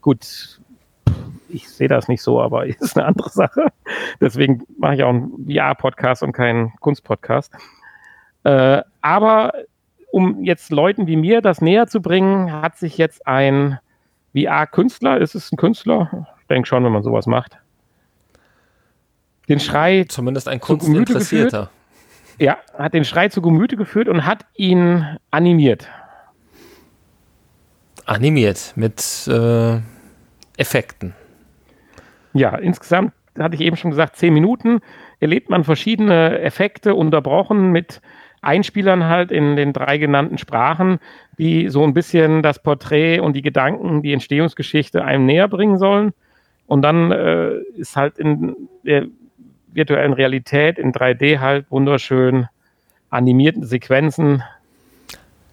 gut, ich sehe das nicht so, aber [LAUGHS] ist eine andere Sache. Deswegen mache ich auch einen VR-Podcast und keinen Kunst-Podcast. Äh, aber um jetzt Leuten wie mir das näher zu bringen, hat sich jetzt ein VR-Künstler, ist es ein Künstler? Ich denke schon, wenn man sowas macht. Den Schrei. Zumindest ein Kunstinteressierter. Ja, hat den Schrei zu Gemüte geführt und hat ihn animiert. Animiert mit äh, Effekten. Ja, insgesamt hatte ich eben schon gesagt, zehn Minuten erlebt man verschiedene Effekte unterbrochen mit Einspielern halt in den drei genannten Sprachen, die so ein bisschen das Porträt und die Gedanken, die Entstehungsgeschichte einem näher bringen sollen. Und dann äh, ist halt in der virtuellen Realität in 3D halt wunderschön animierten Sequenzen.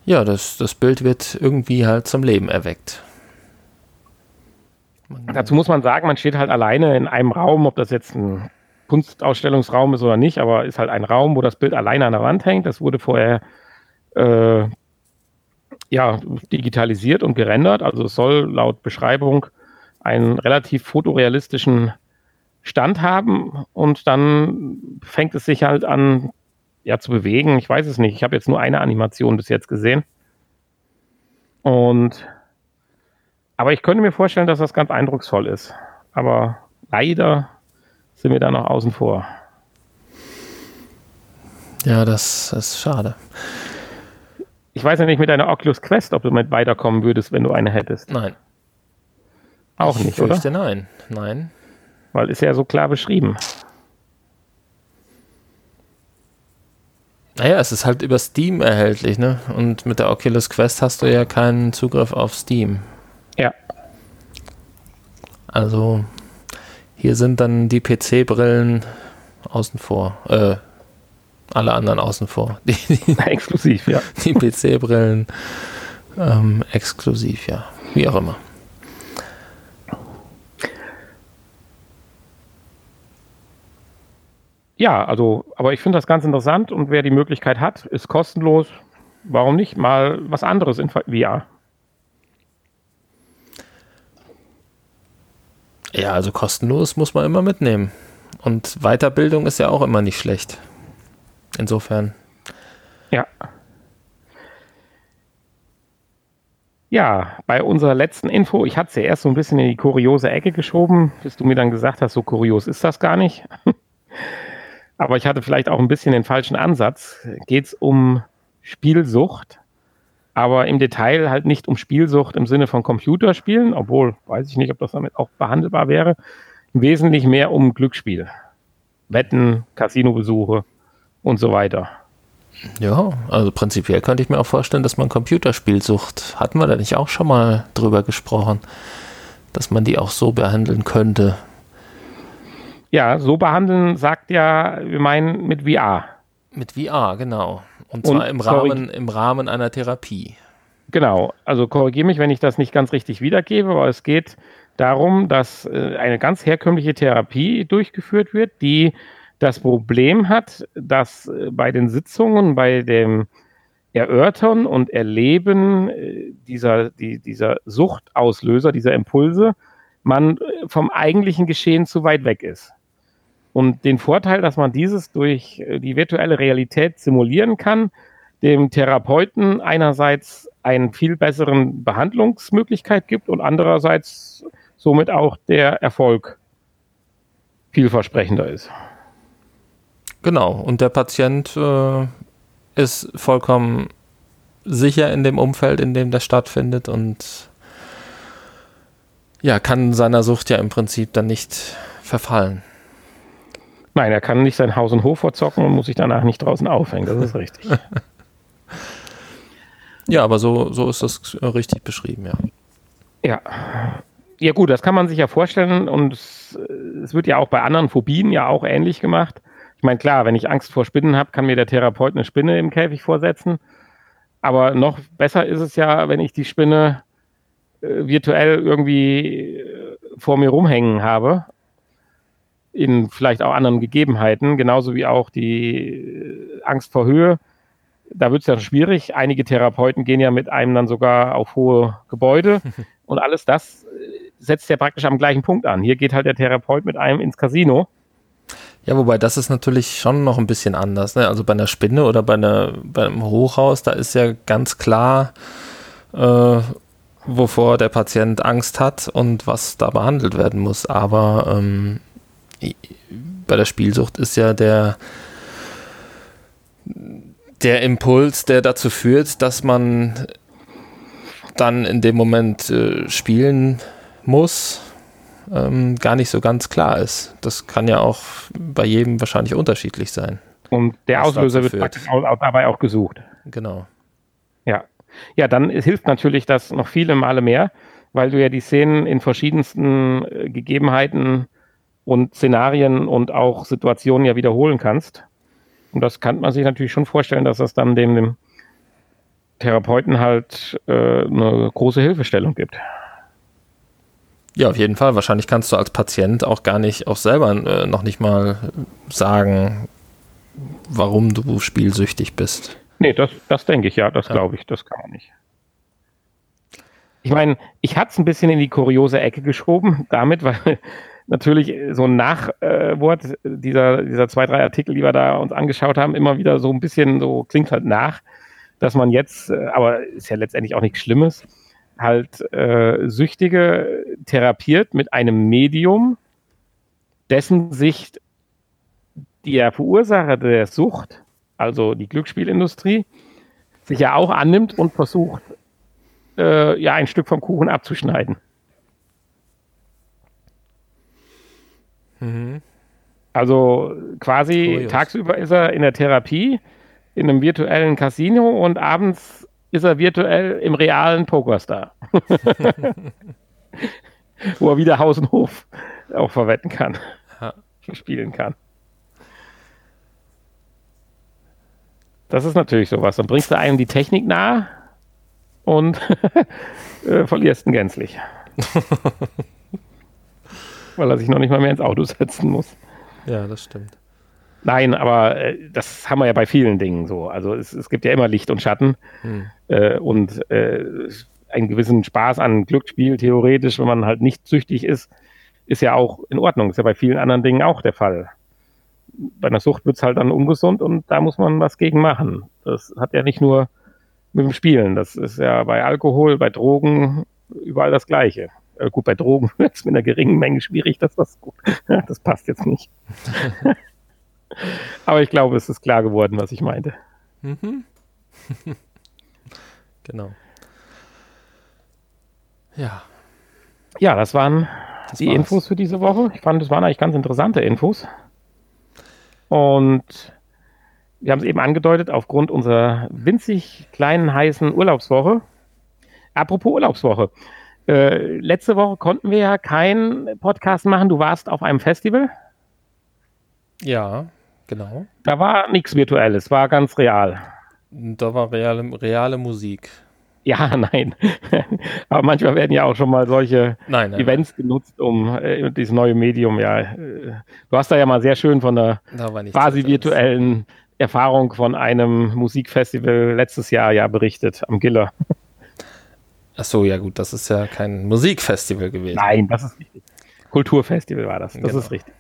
Ja, das, das Bild wird irgendwie halt zum Leben erweckt. Man Dazu muss man sagen, man steht halt alleine in einem Raum, ob das jetzt ein Kunstausstellungsraum ist oder nicht, aber ist halt ein Raum, wo das Bild alleine an der Wand hängt. Das wurde vorher äh, ja, digitalisiert und gerendert. Also es soll laut Beschreibung einen relativ fotorealistischen Stand haben und dann fängt es sich halt an ja, zu bewegen. Ich weiß es nicht. Ich habe jetzt nur eine Animation bis jetzt gesehen. Und aber ich könnte mir vorstellen, dass das ganz eindrucksvoll ist. Aber leider sind wir da noch außen vor. Ja, das, ist schade. Ich weiß ja nicht mit deiner Oculus Quest, ob du mit weiterkommen würdest, wenn du eine hättest. Nein. Auch nicht, oder? Nein, nein. Weil ist ja so klar beschrieben. Naja, es ist halt über Steam erhältlich, ne? Und mit der Oculus Quest hast du ja keinen Zugriff auf Steam. Also, hier sind dann die PC-Brillen außen vor. Äh, alle anderen außen vor. [LAUGHS] Die, die, [LAUGHS] exklusiv, ja. Die PC-Brillen ähm, exklusiv, ja. Wie auch immer. Ja, also, aber ich finde das ganz interessant und wer die Möglichkeit hat, ist kostenlos. Warum nicht mal was anderes in VR? Ja, also kostenlos muss man immer mitnehmen. Und Weiterbildung ist ja auch immer nicht schlecht. Insofern. Ja. Ja, bei unserer letzten Info, ich hatte es ja erst so ein bisschen in die kuriose Ecke geschoben, bis du mir dann gesagt hast, so kurios ist das gar nicht. [LAUGHS] Aber ich hatte vielleicht auch ein bisschen den falschen Ansatz. Geht es um Spielsucht, aber im Detail halt nicht um Spielsucht im Sinne von Computerspielen, obwohl weiß ich nicht, ob das damit auch behandelbar wäre. Wesentlich mehr um Glücksspiel. Wetten, Casinobesuche und so weiter. Ja, also prinzipiell könnte ich mir auch vorstellen, dass man Computerspielsucht, hatten wir da nicht auch schon mal drüber gesprochen, dass man die auch so behandeln könnte. Ja, so behandeln sagt ja, wir meinen mit VR. Mit VR, genau. Und zwar und im, Rahmen, im Rahmen einer Therapie. Genau, also korrigiere mich, wenn ich das nicht ganz richtig wiedergebe, aber es geht darum, dass äh, eine ganz herkömmliche Therapie durchgeführt wird, die das Problem hat, dass äh, bei den Sitzungen, bei dem Erörtern und Erleben äh, dieser, die, dieser Suchtauslöser, dieser Impulse, man vom eigentlichen Geschehen zu weit weg ist. Und den Vorteil, dass man dieses durch die virtuelle Realität simulieren kann, dem Therapeuten einerseits einen viel besseren Behandlungsmöglichkeit gibt und andererseits somit auch der Erfolg vielversprechender ist. Genau, und der Patient äh, ist vollkommen sicher in dem Umfeld, in dem das stattfindet und ja, kann seiner Sucht ja im Prinzip dann nicht verfallen. Nein, er kann nicht sein Haus und Hof verzocken und muss sich danach nicht draußen aufhängen, das ist richtig. [LAUGHS] ja, aber so, so ist das richtig beschrieben, ja. Ja. Ja gut, das kann man sich ja vorstellen und es, es wird ja auch bei anderen Phobien ja auch ähnlich gemacht ich meine, klar, wenn ich Angst vor Spinnen habe, kann mir der Therapeut eine Spinne im Käfig vorsetzen. Aber noch besser ist es ja, wenn ich die Spinne äh, virtuell irgendwie äh, vor mir rumhängen habe. In vielleicht auch anderen Gegebenheiten, genauso wie auch die äh, Angst vor Höhe. Da wird es ja schwierig. Einige Therapeuten gehen ja mit einem dann sogar auf hohe Gebäude. [LAUGHS] Und alles das äh, setzt ja praktisch am gleichen Punkt an. Hier geht halt der Therapeut mit einem ins Casino ja, wobei das ist natürlich schon noch ein bisschen anders. Ne? Also bei einer Spinne oder bei, einer, bei einem Hochhaus, da ist ja ganz klar, äh, wovor der Patient Angst hat und was da behandelt werden muss. Aber ähm, bei der Spielsucht ist ja der, der Impuls, der dazu führt, dass man dann in dem Moment äh, spielen muss ähm, gar nicht so ganz klar ist. Das kann ja auch bei jedem wahrscheinlich unterschiedlich sein. Und der Auslöser wird dabei auch gesucht. Genau. Ja. Ja, dann hilft natürlich das noch viele Male mehr, weil du ja die Szenen in verschiedensten äh, Gegebenheiten und Szenarien und auch Situationen ja wiederholen kannst. Und das kann man sich natürlich schon vorstellen, dass das dann dem, dem Therapeuten halt äh, eine große Hilfestellung gibt. Ja, auf jeden Fall. Wahrscheinlich kannst du als Patient auch gar nicht auch selber äh, noch nicht mal sagen, warum du spielsüchtig bist. Nee, das, das denke ich ja, das ja. glaube ich, das kann man nicht. Ich meine, ich hatte es ein bisschen in die kuriose Ecke geschoben, damit, [LAUGHS] weil natürlich so ein Nachwort äh, dieser, dieser zwei, drei Artikel, die wir da uns angeschaut haben, immer wieder so ein bisschen so klingt halt nach, dass man jetzt, äh, aber ist ja letztendlich auch nichts Schlimmes, halt äh, Süchtige therapiert mit einem Medium, dessen Sicht der Verursacher der Sucht, also die Glücksspielindustrie, sich ja auch annimmt und versucht, äh, ja, ein Stück vom Kuchen abzuschneiden. Mhm. Also quasi Kurios. tagsüber ist er in der Therapie, in einem virtuellen Casino und abends ist er virtuell im realen Pokerstar. [LAUGHS] Wo er wieder Haus und Hof auch verwetten kann, ja. [LAUGHS] spielen kann. Das ist natürlich sowas. Dann bringst du einem die Technik nahe und [LAUGHS] äh, verlierst ihn gänzlich. Weil er sich noch nicht mal mehr ins Auto setzen muss. Ja, das stimmt. Nein, aber äh, das haben wir ja bei vielen Dingen so. Also es, es gibt ja immer Licht und Schatten hm. äh, und äh, einen gewissen Spaß an Glücksspiel, theoretisch, wenn man halt nicht süchtig ist, ist ja auch in Ordnung. Ist ja bei vielen anderen Dingen auch der Fall. Bei einer Sucht wird es halt dann ungesund und da muss man was gegen machen. Das hat ja nicht nur mit dem Spielen. Das ist ja bei Alkohol, bei Drogen überall das Gleiche. Äh, gut, bei Drogen [LAUGHS] ist es mit einer geringen Menge schwierig, das was gut. das passt jetzt nicht. [LAUGHS] Aber ich glaube, es ist klar geworden, was ich meinte. Mhm. [LAUGHS] genau. Ja. Ja, das waren das die war's. Infos für diese Woche. Ich fand, es waren eigentlich ganz interessante Infos. Und wir haben es eben angedeutet, aufgrund unserer winzig kleinen, heißen Urlaubswoche. Apropos Urlaubswoche. Äh, letzte Woche konnten wir ja keinen Podcast machen. Du warst auf einem Festival. Ja, genau. Da war nichts Virtuelles, war ganz real. Da war reale, reale Musik. Ja, [LAUGHS] nein. Aber manchmal werden ja auch schon mal solche nein, nein, Events nein. genutzt, um äh, dieses neue Medium, ja. Äh, du hast da ja mal sehr schön von der quasi virtuellen Erfahrung von einem Musikfestival letztes Jahr ja berichtet am Giller. Ach so, ja gut, das ist ja kein Musikfestival gewesen. Nein, das ist richtig. Kulturfestival war das, das genau. ist richtig.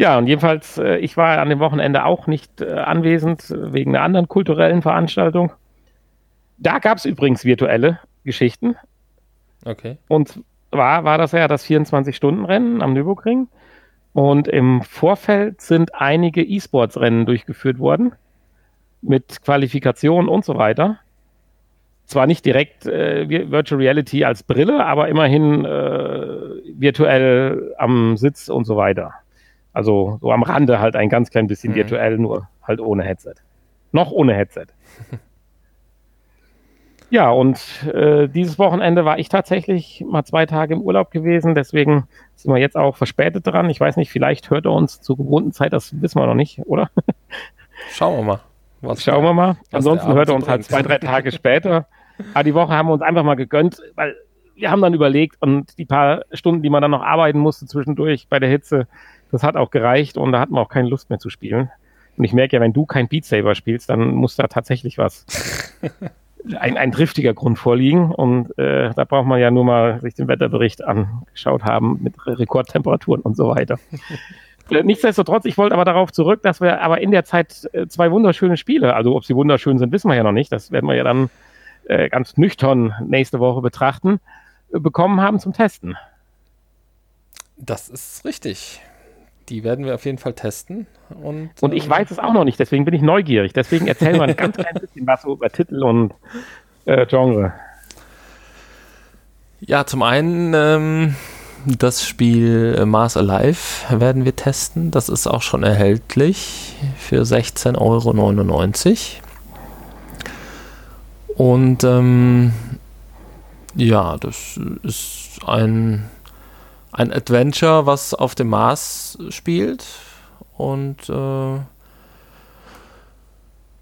Ja, und jedenfalls, äh, ich war an dem Wochenende auch nicht äh, anwesend, wegen einer anderen kulturellen Veranstaltung. Da gab es übrigens virtuelle Geschichten. Okay. Und zwar war das ja das 24-Stunden-Rennen am Nürburgring. Und im Vorfeld sind einige E-Sports-Rennen durchgeführt worden mit Qualifikation und so weiter. Zwar nicht direkt äh, Virtual Reality als Brille, aber immerhin äh, virtuell am Sitz und so weiter. Also so am Rande halt ein ganz klein bisschen mhm. virtuell, nur halt ohne Headset. Noch ohne Headset. [LAUGHS] Ja, und äh, dieses Wochenende war ich tatsächlich mal zwei Tage im Urlaub gewesen, deswegen sind wir jetzt auch verspätet dran. Ich weiß nicht, vielleicht hört er uns zur gewohnten Zeit, das wissen wir noch nicht, oder? Schauen wir mal. Was Schauen wir mal. Ansonsten hört er uns halt zwei, drei Tage später. Aber die Woche haben wir uns einfach mal gegönnt, weil wir haben dann überlegt und die paar Stunden, die man dann noch arbeiten musste zwischendurch bei der Hitze, das hat auch gereicht und da hatten wir auch keine Lust mehr zu spielen. Und ich merke ja, wenn du kein Beat Saber spielst, dann muss da tatsächlich was [LAUGHS] ein, ein triftiger Grund vorliegen. Und äh, da braucht man ja nur mal sich den Wetterbericht angeschaut haben mit Rekordtemperaturen und so weiter. [LAUGHS] Äh, nichtsdestotrotz, ich wollte aber darauf zurück, dass wir aber in der Zeit äh, zwei wunderschöne Spiele, also ob sie wunderschön sind, wissen wir ja noch nicht, das werden wir ja dann äh, ganz nüchtern nächste Woche betrachten, äh, bekommen haben zum Testen. Das ist richtig. Die werden wir auf jeden Fall testen. Und, und ich äh, weiß es auch noch nicht, deswegen bin ich neugierig. Deswegen erzähl mal ein [LAUGHS] ganz klein bisschen was über Titel und äh, Genre. Ja, zum einen ähm, das Spiel Mars Alive werden wir testen. Das ist auch schon erhältlich für 16,99 Euro. Und ähm, ja, das ist ein ein Adventure, was auf dem Mars spielt. Und äh,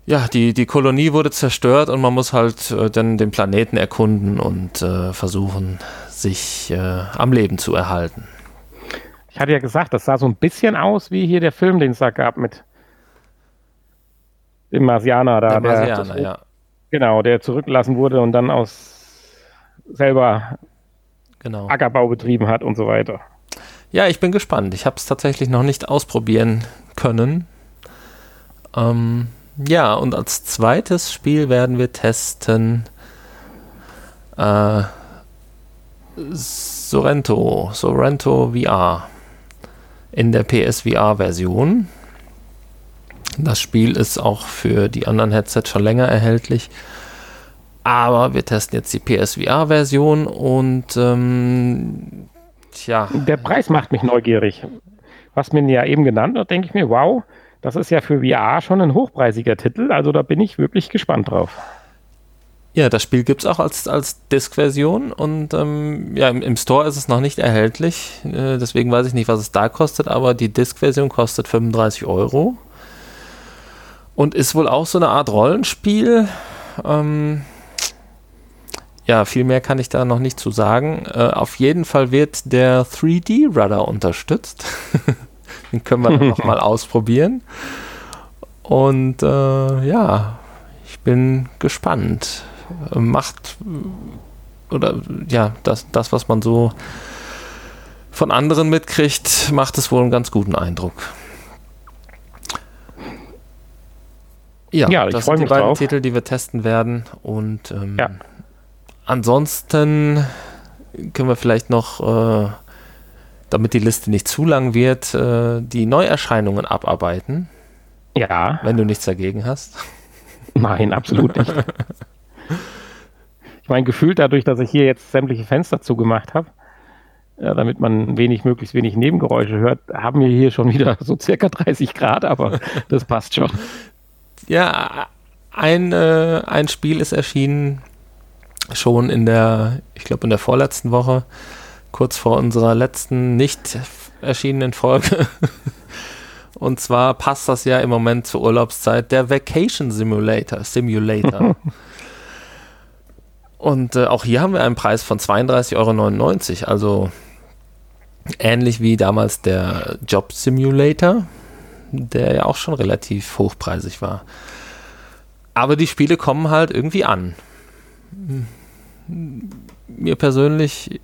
ja, die, die Kolonie wurde zerstört und man muss halt äh, dann den Planeten erkunden und äh, versuchen, sich äh, am Leben zu erhalten. Ich hatte ja gesagt, das sah so ein bisschen aus wie hier der Film, den es da gab mit dem Marsianer da. Der Marsianer, der, ja. Genau, der zurückgelassen wurde und dann aus selber genau. Ackerbau betrieben hat und so weiter. Ja, ich bin gespannt. Ich habe es tatsächlich noch nicht ausprobieren können. Ähm, ja, und als zweites Spiel werden wir testen äh, Sorrento, Sorrento VR in der PSVR-Version. Das Spiel ist auch für die anderen Headsets schon länger erhältlich. Aber wir testen jetzt die PSVR-Version und ähm, tja. Der Preis macht mich neugierig. Was mir ja eben genannt wird, denke ich mir, wow, das ist ja für VR schon ein hochpreisiger Titel. Also da bin ich wirklich gespannt drauf. Ja, das Spiel gibt es auch als, als Disk-Version und ähm, ja, im, im, Store ist es noch nicht erhältlich. Äh, deswegen weiß ich nicht, was es da kostet, aber die Disk-Version kostet 35 Euro und ist wohl auch so eine Art Rollenspiel. Ähm, ja, viel mehr kann ich da noch nicht zu sagen. Äh, auf jeden Fall wird der 3D-Rudder unterstützt. [LAUGHS] Den können wir noch mal [LAUGHS] ausprobieren. Und äh, ja, ich bin gespannt. Macht oder ja, das, das, was man so von anderen mitkriegt, macht es wohl einen ganz guten Eindruck. Ja, ja das sind die beiden drauf. Titel, die wir testen werden. Und ähm, ja. ansonsten können wir vielleicht noch, äh, damit die Liste nicht zu lang wird, äh, die Neuerscheinungen abarbeiten. Ja. Wenn du nichts dagegen hast. Nein, absolut nicht. ich meine, gefühlt dadurch, dass ich hier jetzt sämtliche Fenster zugemacht habe, ja, damit man wenig, möglichst wenig Nebengeräusche hört, haben wir hier schon wieder so circa 30 Grad, aber das passt schon ja, ein, äh, ein Spiel ist erschienen, schon in der, ich glaube in der vorletzten Woche, kurz vor unserer letzten nicht erschienenen Folge. [LAUGHS] Und zwar passt das ja im Moment zur Urlaubszeit der Vacation Simulator. Simulator. [LAUGHS] Und äh, auch hier haben wir einen Preis von 32,99 Euro. Also ähnlich wie damals der Job Simulator der ja auch schon relativ hochpreisig war. Aber die Spiele kommen halt irgendwie an. Mir persönlich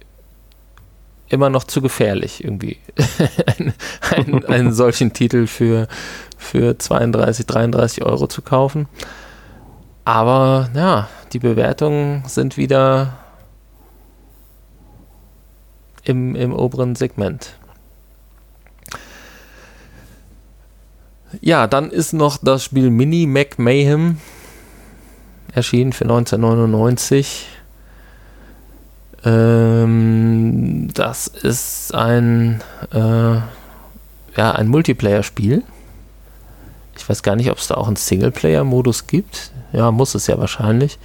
immer noch zu gefährlich, irgendwie [LAUGHS] einen, einen solchen Titel für, für 32, 33 Euro zu kaufen. Aber ja, die Bewertungen sind wieder im, im oberen Segment. Ja, dann ist noch das Spiel Mini Mac Mayhem erschienen für 1999. Ähm, das ist ein, äh, ja, ein Multiplayer-Spiel. Ich weiß gar nicht, ob es da auch einen Singleplayer-Modus gibt. Ja, muss es ja wahrscheinlich.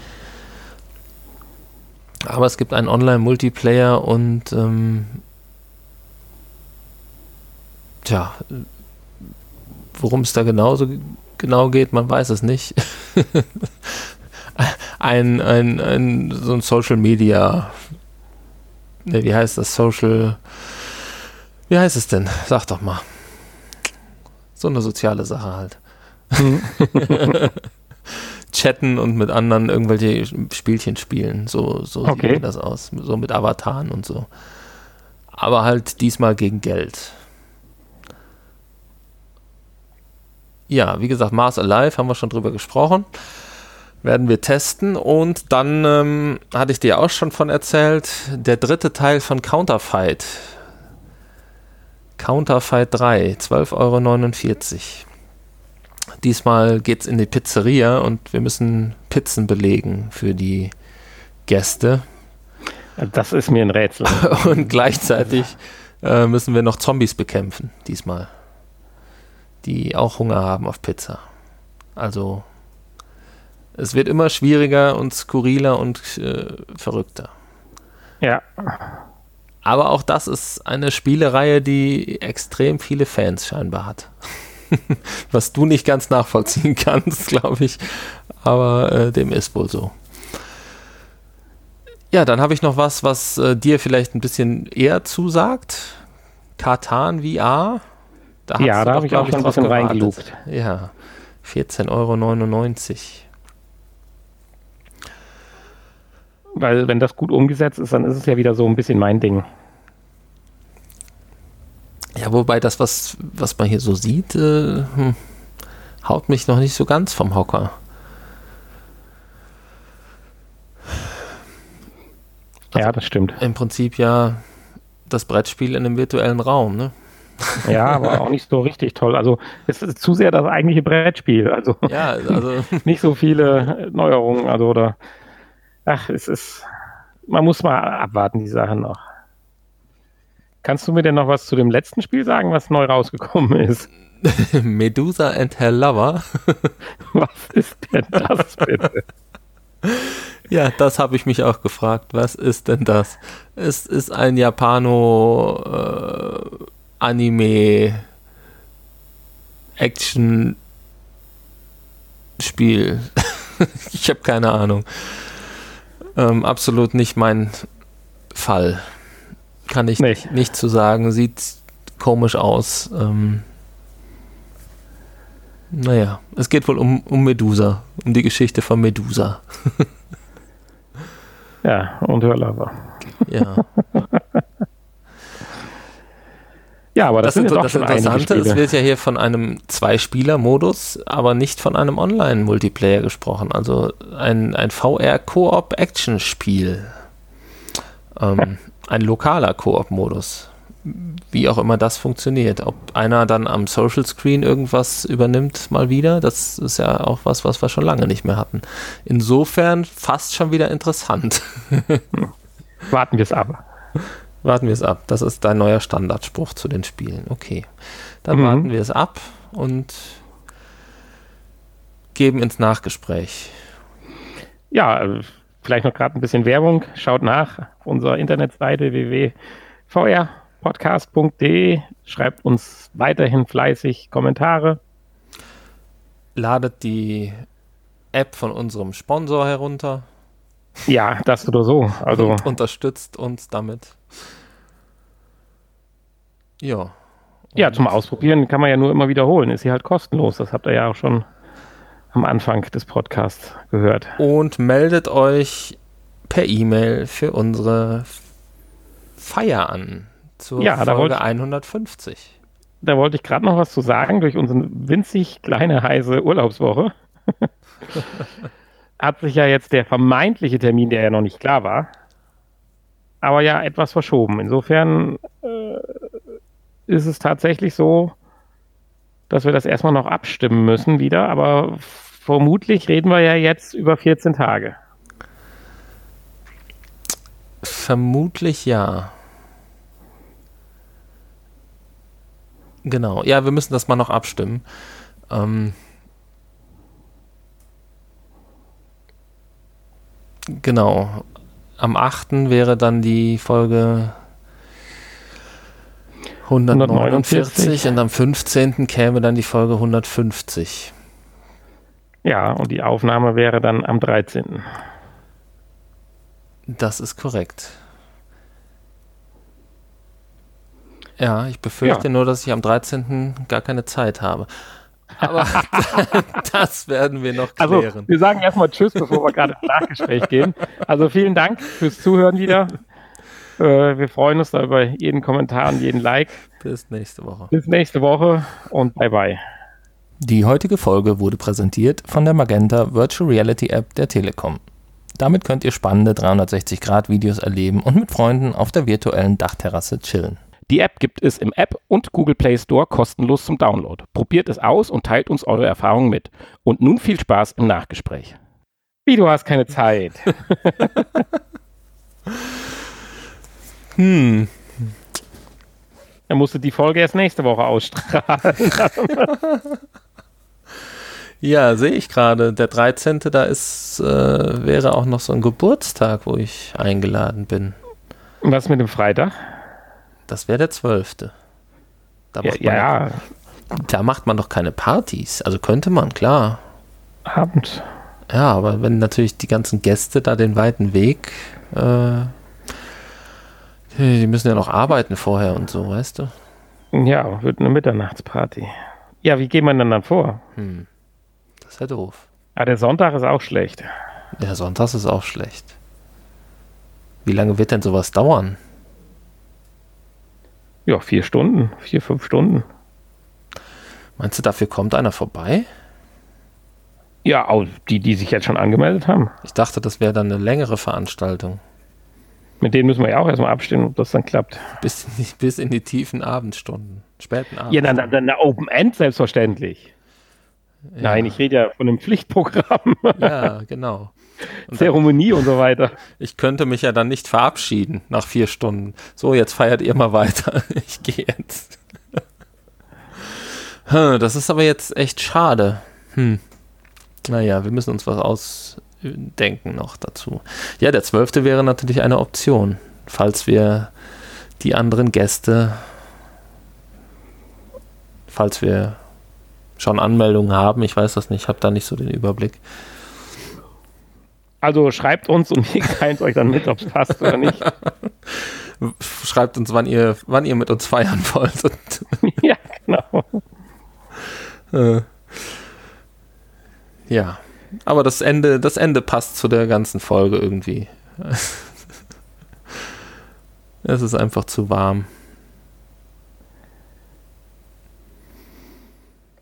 Aber es gibt einen Online-Multiplayer und ähm, tja, Worum es da genauso genau geht, man weiß es nicht. [LAUGHS] ein, ein, ein, so ein Social Media, ne, wie heißt das? Social, wie heißt es denn? Sag doch mal. So eine soziale Sache halt. [LAUGHS] [LAUGHS] Chatten und mit anderen irgendwelche Spielchen spielen. So, so okay. sieht das aus. So mit Avataren und so. Aber halt diesmal gegen Geld. Ja, wie gesagt, Mars Alive haben wir schon drüber gesprochen. Werden wir testen. Und dann ähm, hatte ich dir auch schon von erzählt, der dritte Teil von Counterfight. Counterfight 3, 12,49 Euro. Diesmal geht es in die Pizzeria und wir müssen Pizzen belegen für die Gäste. Das ist mir ein Rätsel. [LAUGHS] und gleichzeitig äh, müssen wir noch Zombies bekämpfen, diesmal die auch Hunger haben auf Pizza. Also es wird immer schwieriger und skurriler und äh, verrückter. Ja. Aber auch das ist eine Spielereihe, die extrem viele Fans scheinbar hat. [LAUGHS] Was du nicht ganz nachvollziehen [LAUGHS] kannst, glaube ich. Aber äh, dem ist wohl so. Ja, dann habe ich noch was, was äh, dir vielleicht ein bisschen eher zusagt. Katan VR. Da ja, da habe ich auch schon ein bisschen reingelugt. Ja, 14,99 Euro. Weil wenn das gut umgesetzt ist, dann ist es ja wieder so ein bisschen mein Ding. Ja, wobei das, was, was man hier so sieht, äh, hm, haut mich noch nicht so ganz vom Hocker. Also ja, das stimmt. Im Prinzip ja das Brettspiel in einem virtuellen Raum, ne? [LAUGHS] Ja, aber auch nicht so richtig toll. Also es ist zu sehr das eigentliche Brettspiel. Also, ja, also [LAUGHS] nicht so viele Neuerungen. Also oder ach, es ist. Man muss mal abwarten, die Sachen noch. Kannst du mir denn noch was zu dem letzten Spiel sagen, was neu rausgekommen ist? [LAUGHS] Medusa and her Lover. was ist denn das bitte? Ja, das habe ich mich auch gefragt. Was ist denn das? Es ist ein Japano äh, Anime Action Spiel. [LAUGHS] ich habe keine Ahnung. Ähm, absolut nicht mein Fall. Kann ich nicht, nicht zu sagen. Sieht komisch aus. Ähm, naja, es geht wohl um, um Medusa, um die Geschichte von Medusa. [LAUGHS] ja, und Hörlover. Ja. [LAUGHS] Ja, aber das, das, sind das Interessante, es wird ja hier von einem Zwei-Spieler-Modus, aber nicht von einem Online-Multiplayer gesprochen. Also ein, ein VR-Koop-Action-Spiel. Ähm, ein lokaler Koop-Modus. Wie auch immer das funktioniert. Ob einer dann am Social Screen irgendwas übernimmt, mal wieder, das ist ja auch was, was wir schon lange nicht mehr hatten. Insofern fast schon wieder interessant. Warten wir es ab. [LAUGHS] Warten wir es ab. Das ist dein neuer Standardspruch zu den Spielen. Okay. Dann mhm. warten wir es ab und geben ins Nachgespräch. Ja, äh, vielleicht noch gerade ein bisschen Werbung. Schaut nach auf unserer Internetseite www.vrpodcast.de. Schreibt uns weiterhin fleißig Kommentare. Ladet die App von unserem Sponsor herunter. Ja, das oder so. Also und unterstützt uns damit. Ja. Ja, zum Ausprobieren kann man ja nur immer wiederholen. Ist sie halt kostenlos. Das habt ihr ja auch schon am Anfang des Podcasts gehört. Und meldet euch per E-Mail für unsere Feier an zur ja, Folge wollte, 150. Da wollte ich gerade noch was zu sagen. Durch unsere winzig kleine heiße Urlaubswoche [LAUGHS] hat sich ja jetzt der vermeintliche Termin, der ja noch nicht klar war, aber ja etwas verschoben. Insofern äh, ist es tatsächlich so, dass wir das erstmal noch abstimmen müssen wieder, aber vermutlich reden wir ja jetzt über 14 Tage. Vermutlich ja. Genau. Ja, wir müssen das mal noch abstimmen. Ähm genau. Am 8. wäre dann die Folge 149 und am 15. käme dann die Folge 150. Ja, und die Aufnahme wäre dann am 13. Das ist korrekt. Ja, ich befürchte ja. nur, dass ich am 13. gar keine Zeit habe. Aber [LAUGHS] [LAUGHS] das werden wir noch also, klären. Also, wir sagen erstmal Tschüss, bevor wir gerade ins Nachgespräch gehen. Also vielen Dank fürs Zuhören wieder. [LAUGHS] Äh, wir freuen uns da über jeden Kommentar und jeden Like. Bis nächste Woche. Bis nächste Woche und bye bye. Die heutige Folge wurde präsentiert von der Magenta Virtual Reality App der Telekom. Damit könnt ihr spannende 360-Grad-Videos erleben und mit Freunden auf der virtuellen Dachterrasse chillen. Die App gibt es im App und Google Play Store kostenlos zum Download. Probiert es aus und teilt uns eure Erfahrungen mit. Und nun viel Spaß im Nachgespräch. Wie, du hast keine Zeit. [LAUGHS] Hm. Er musste die Folge erst nächste Woche ausstrahlen. [LAUGHS] ja, sehe ich gerade. Der 13. da ist, äh, wäre auch noch so ein Geburtstag, wo ich eingeladen bin. Und was mit dem Freitag? Das wäre der 12. Da ja, ja, da macht man doch keine Partys. Also könnte man, klar. Abend. Ja, aber wenn natürlich die ganzen Gäste da den weiten Weg, äh, die müssen ja noch arbeiten vorher und so, weißt du? Ja, wird eine Mitternachtsparty. Ja, wie geht man denn dann vor? Hm. Das ist ja doof. Ah, der Sonntag ist auch schlecht. Der Sonntag ist auch schlecht. Wie lange wird denn sowas dauern? Ja, vier Stunden, vier, fünf Stunden. Meinst du, dafür kommt einer vorbei? Ja, auch die, die sich jetzt schon angemeldet haben. Ich dachte, das wäre dann eine längere Veranstaltung. Mit denen müssen wir ja auch erstmal abstimmen, ob das dann klappt. Bis, bis in die tiefen Abendstunden, späten Abend. Ja, dann, dann eine Open End selbstverständlich. Ja. Nein, ich rede ja von einem Pflichtprogramm. Ja, [LAUGHS] genau. Und Zeremonie dann, und so weiter. Ich könnte mich ja dann nicht verabschieden nach vier Stunden. So, jetzt feiert ihr mal weiter. [LAUGHS] Ich gehe jetzt. Das ist aber jetzt echt schade. Hm. Naja, wir müssen uns was ausdenken noch dazu. Ja, der 12. wäre natürlich eine Option, falls wir die anderen Gäste, falls wir schon Anmeldungen haben, ich weiß das nicht, ich habe da nicht so den Überblick. Also schreibt uns und [LAUGHS] wir teilen euch dann mit, ob es passt oder nicht. [LAUGHS] Schreibt uns, wann ihr, wann ihr mit uns feiern [LAUGHS] wollt. ja, genau. Äh, ja, aber das Ende, das Ende passt zu der ganzen Folge irgendwie. [LAUGHS] es ist einfach zu warm.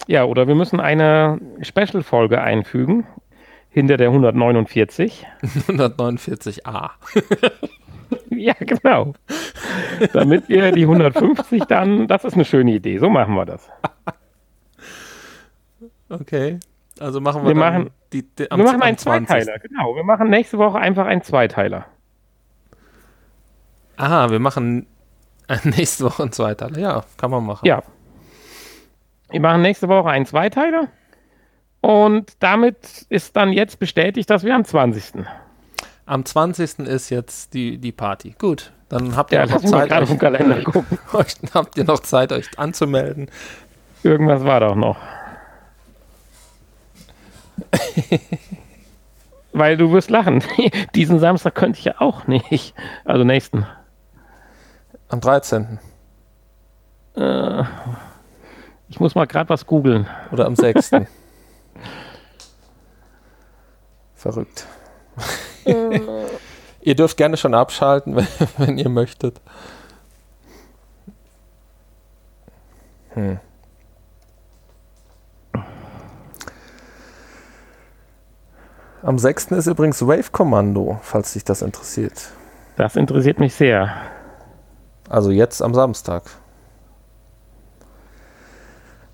Ja, oder wir müssen eine Special-Folge einfügen hinter der 149. 149a. [LAUGHS] [LAUGHS] ja, genau. Damit wir die 150 dann, das ist eine schöne Idee, so machen wir das. Okay. Also machen wir, wir machen, die, die, wir machen einen Zweiteiler, genau. Wir machen nächste Woche einfach einen Zweiteiler. Aha, wir machen [LAUGHS] nächste Woche einen Zweiteiler. Ja, kann man machen. Ja. Wir machen nächste Woche einen Zweiteiler. Und damit ist dann jetzt bestätigt, dass wir am 20. Am 20. ist jetzt die, die Party. Gut, dann habt ihr ja, noch Zeit. Euch, euch, [LAUGHS] habt ihr noch Zeit, euch anzumelden. Irgendwas war doch noch. [LAUGHS] Weil du wirst lachen. [LAUGHS] Diesen Samstag könnte ich ja auch nicht. Also nächsten. Am 13. Äh, ich muss mal gerade was googeln. Oder am 6. [LAUGHS] Verrückt. Äh. ihr dürft gerne schon abschalten, wenn, wenn ihr möchtet. Hm. Am 6. ist übrigens Wave Kommando, falls dich das interessiert. Das interessiert mich sehr. Also jetzt am Samstag.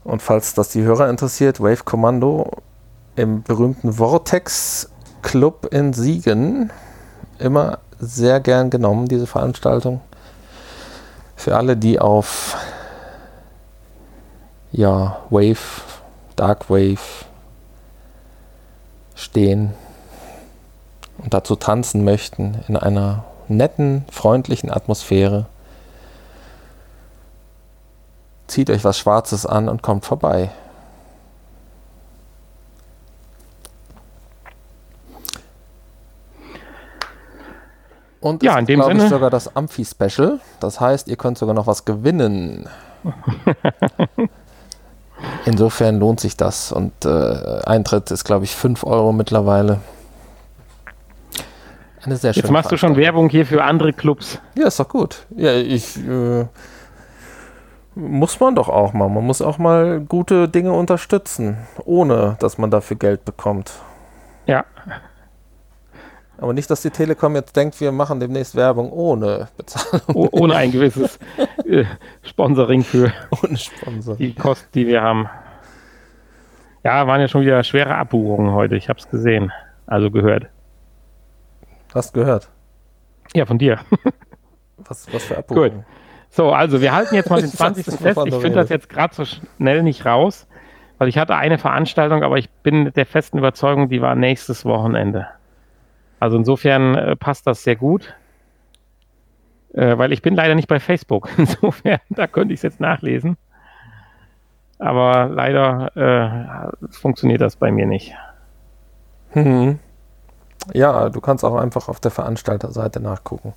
Und falls das die Hörer interessiert, Wave Kommando im berühmten Vortex Club in Siegen. Immer sehr gern genommen, diese Veranstaltung. Für alle, die auf ja, Wave, Dark Wave, stehen und dazu tanzen möchten in einer netten, freundlichen Atmosphäre. Zieht euch was Schwarzes an und kommt vorbei. Und ja, in dem glaube ich, sogar das Amphi-Special. Das heißt, ihr könnt sogar noch was gewinnen. [LAUGHS] Insofern lohnt sich das. Und äh, Eintritt ist, glaube ich, 5 Euro mittlerweile. Eine sehr schöne Jetzt machst du schon Werbung hier für andere Clubs. Ja, ist doch gut. Ja, ich äh, muss man doch auch mal. Man muss auch mal gute Dinge unterstützen, ohne dass man dafür Geld bekommt. Ja. Aber nicht, dass die Telekom jetzt denkt, wir machen demnächst Werbung ohne Bezahlung. Oh, ohne ein gewisses äh, Sponsoring für ohne Sponsor. die Kosten, die wir haben. Ja, waren ja schon wieder schwere Abbuchungen heute. Ich habe es gesehen. Also gehört. Hast gehört? Ja, von dir. was, was für Abbuchungen? Gut. So, also wir halten jetzt mal den [LAUGHS] 20. fest. Ich finde das jetzt gerade so schnell nicht raus, weil ich hatte eine Veranstaltung, aber ich bin der festen Überzeugung, die war nächstes Wochenende. Also insofern äh, passt das sehr gut. Äh, weil ich bin leider nicht bei Facebook. [LAUGHS] Insofern, da könnte ich es jetzt nachlesen. Aber leider äh, funktioniert das bei mir nicht. Hm. Ja, du kannst auch einfach auf der Veranstalterseite nachgucken.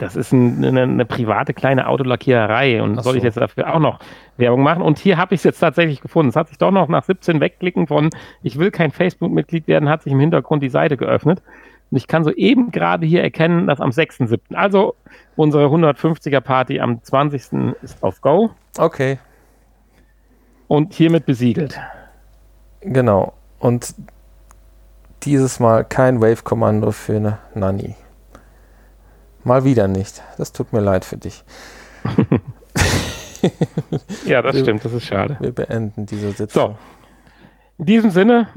Das ist ein, eine, eine, private kleine Autolackiererei und Ach soll ich jetzt dafür auch noch Werbung machen? Und hier habe ich es jetzt tatsächlich gefunden. Es hat sich doch noch nach 17 Wegklicken von ich will kein Facebook-Mitglied werden, hat sich im Hintergrund die Seite geöffnet. Und ich kann so eben gerade hier erkennen, dass am 6.7. Also unsere 150er Party am 20. ist auf Go. Okay. Und hiermit besiegelt. Genau. Und dieses Mal kein Wave-Kommando für eine Nanny. Mal wieder nicht. Das tut mir leid für dich. [LAUGHS] ja, das wir, stimmt, das ist schade. Wir beenden diese Sitzung. So. In diesem Sinne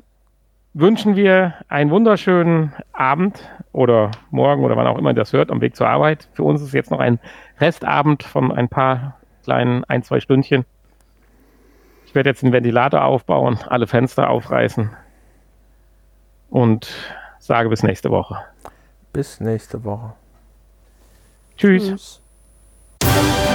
wünschen wir einen wunderschönen Abend oder morgen oder wann auch immer ihr das hört, am Weg zur Arbeit. Für uns ist jetzt noch ein Restabend von ein paar kleinen, ein, zwei Stündchen. Ich werde jetzt den Ventilator aufbauen, alle Fenster aufreißen und sage bis nächste Woche. Bis nächste Woche. Tschüss. Tschüss.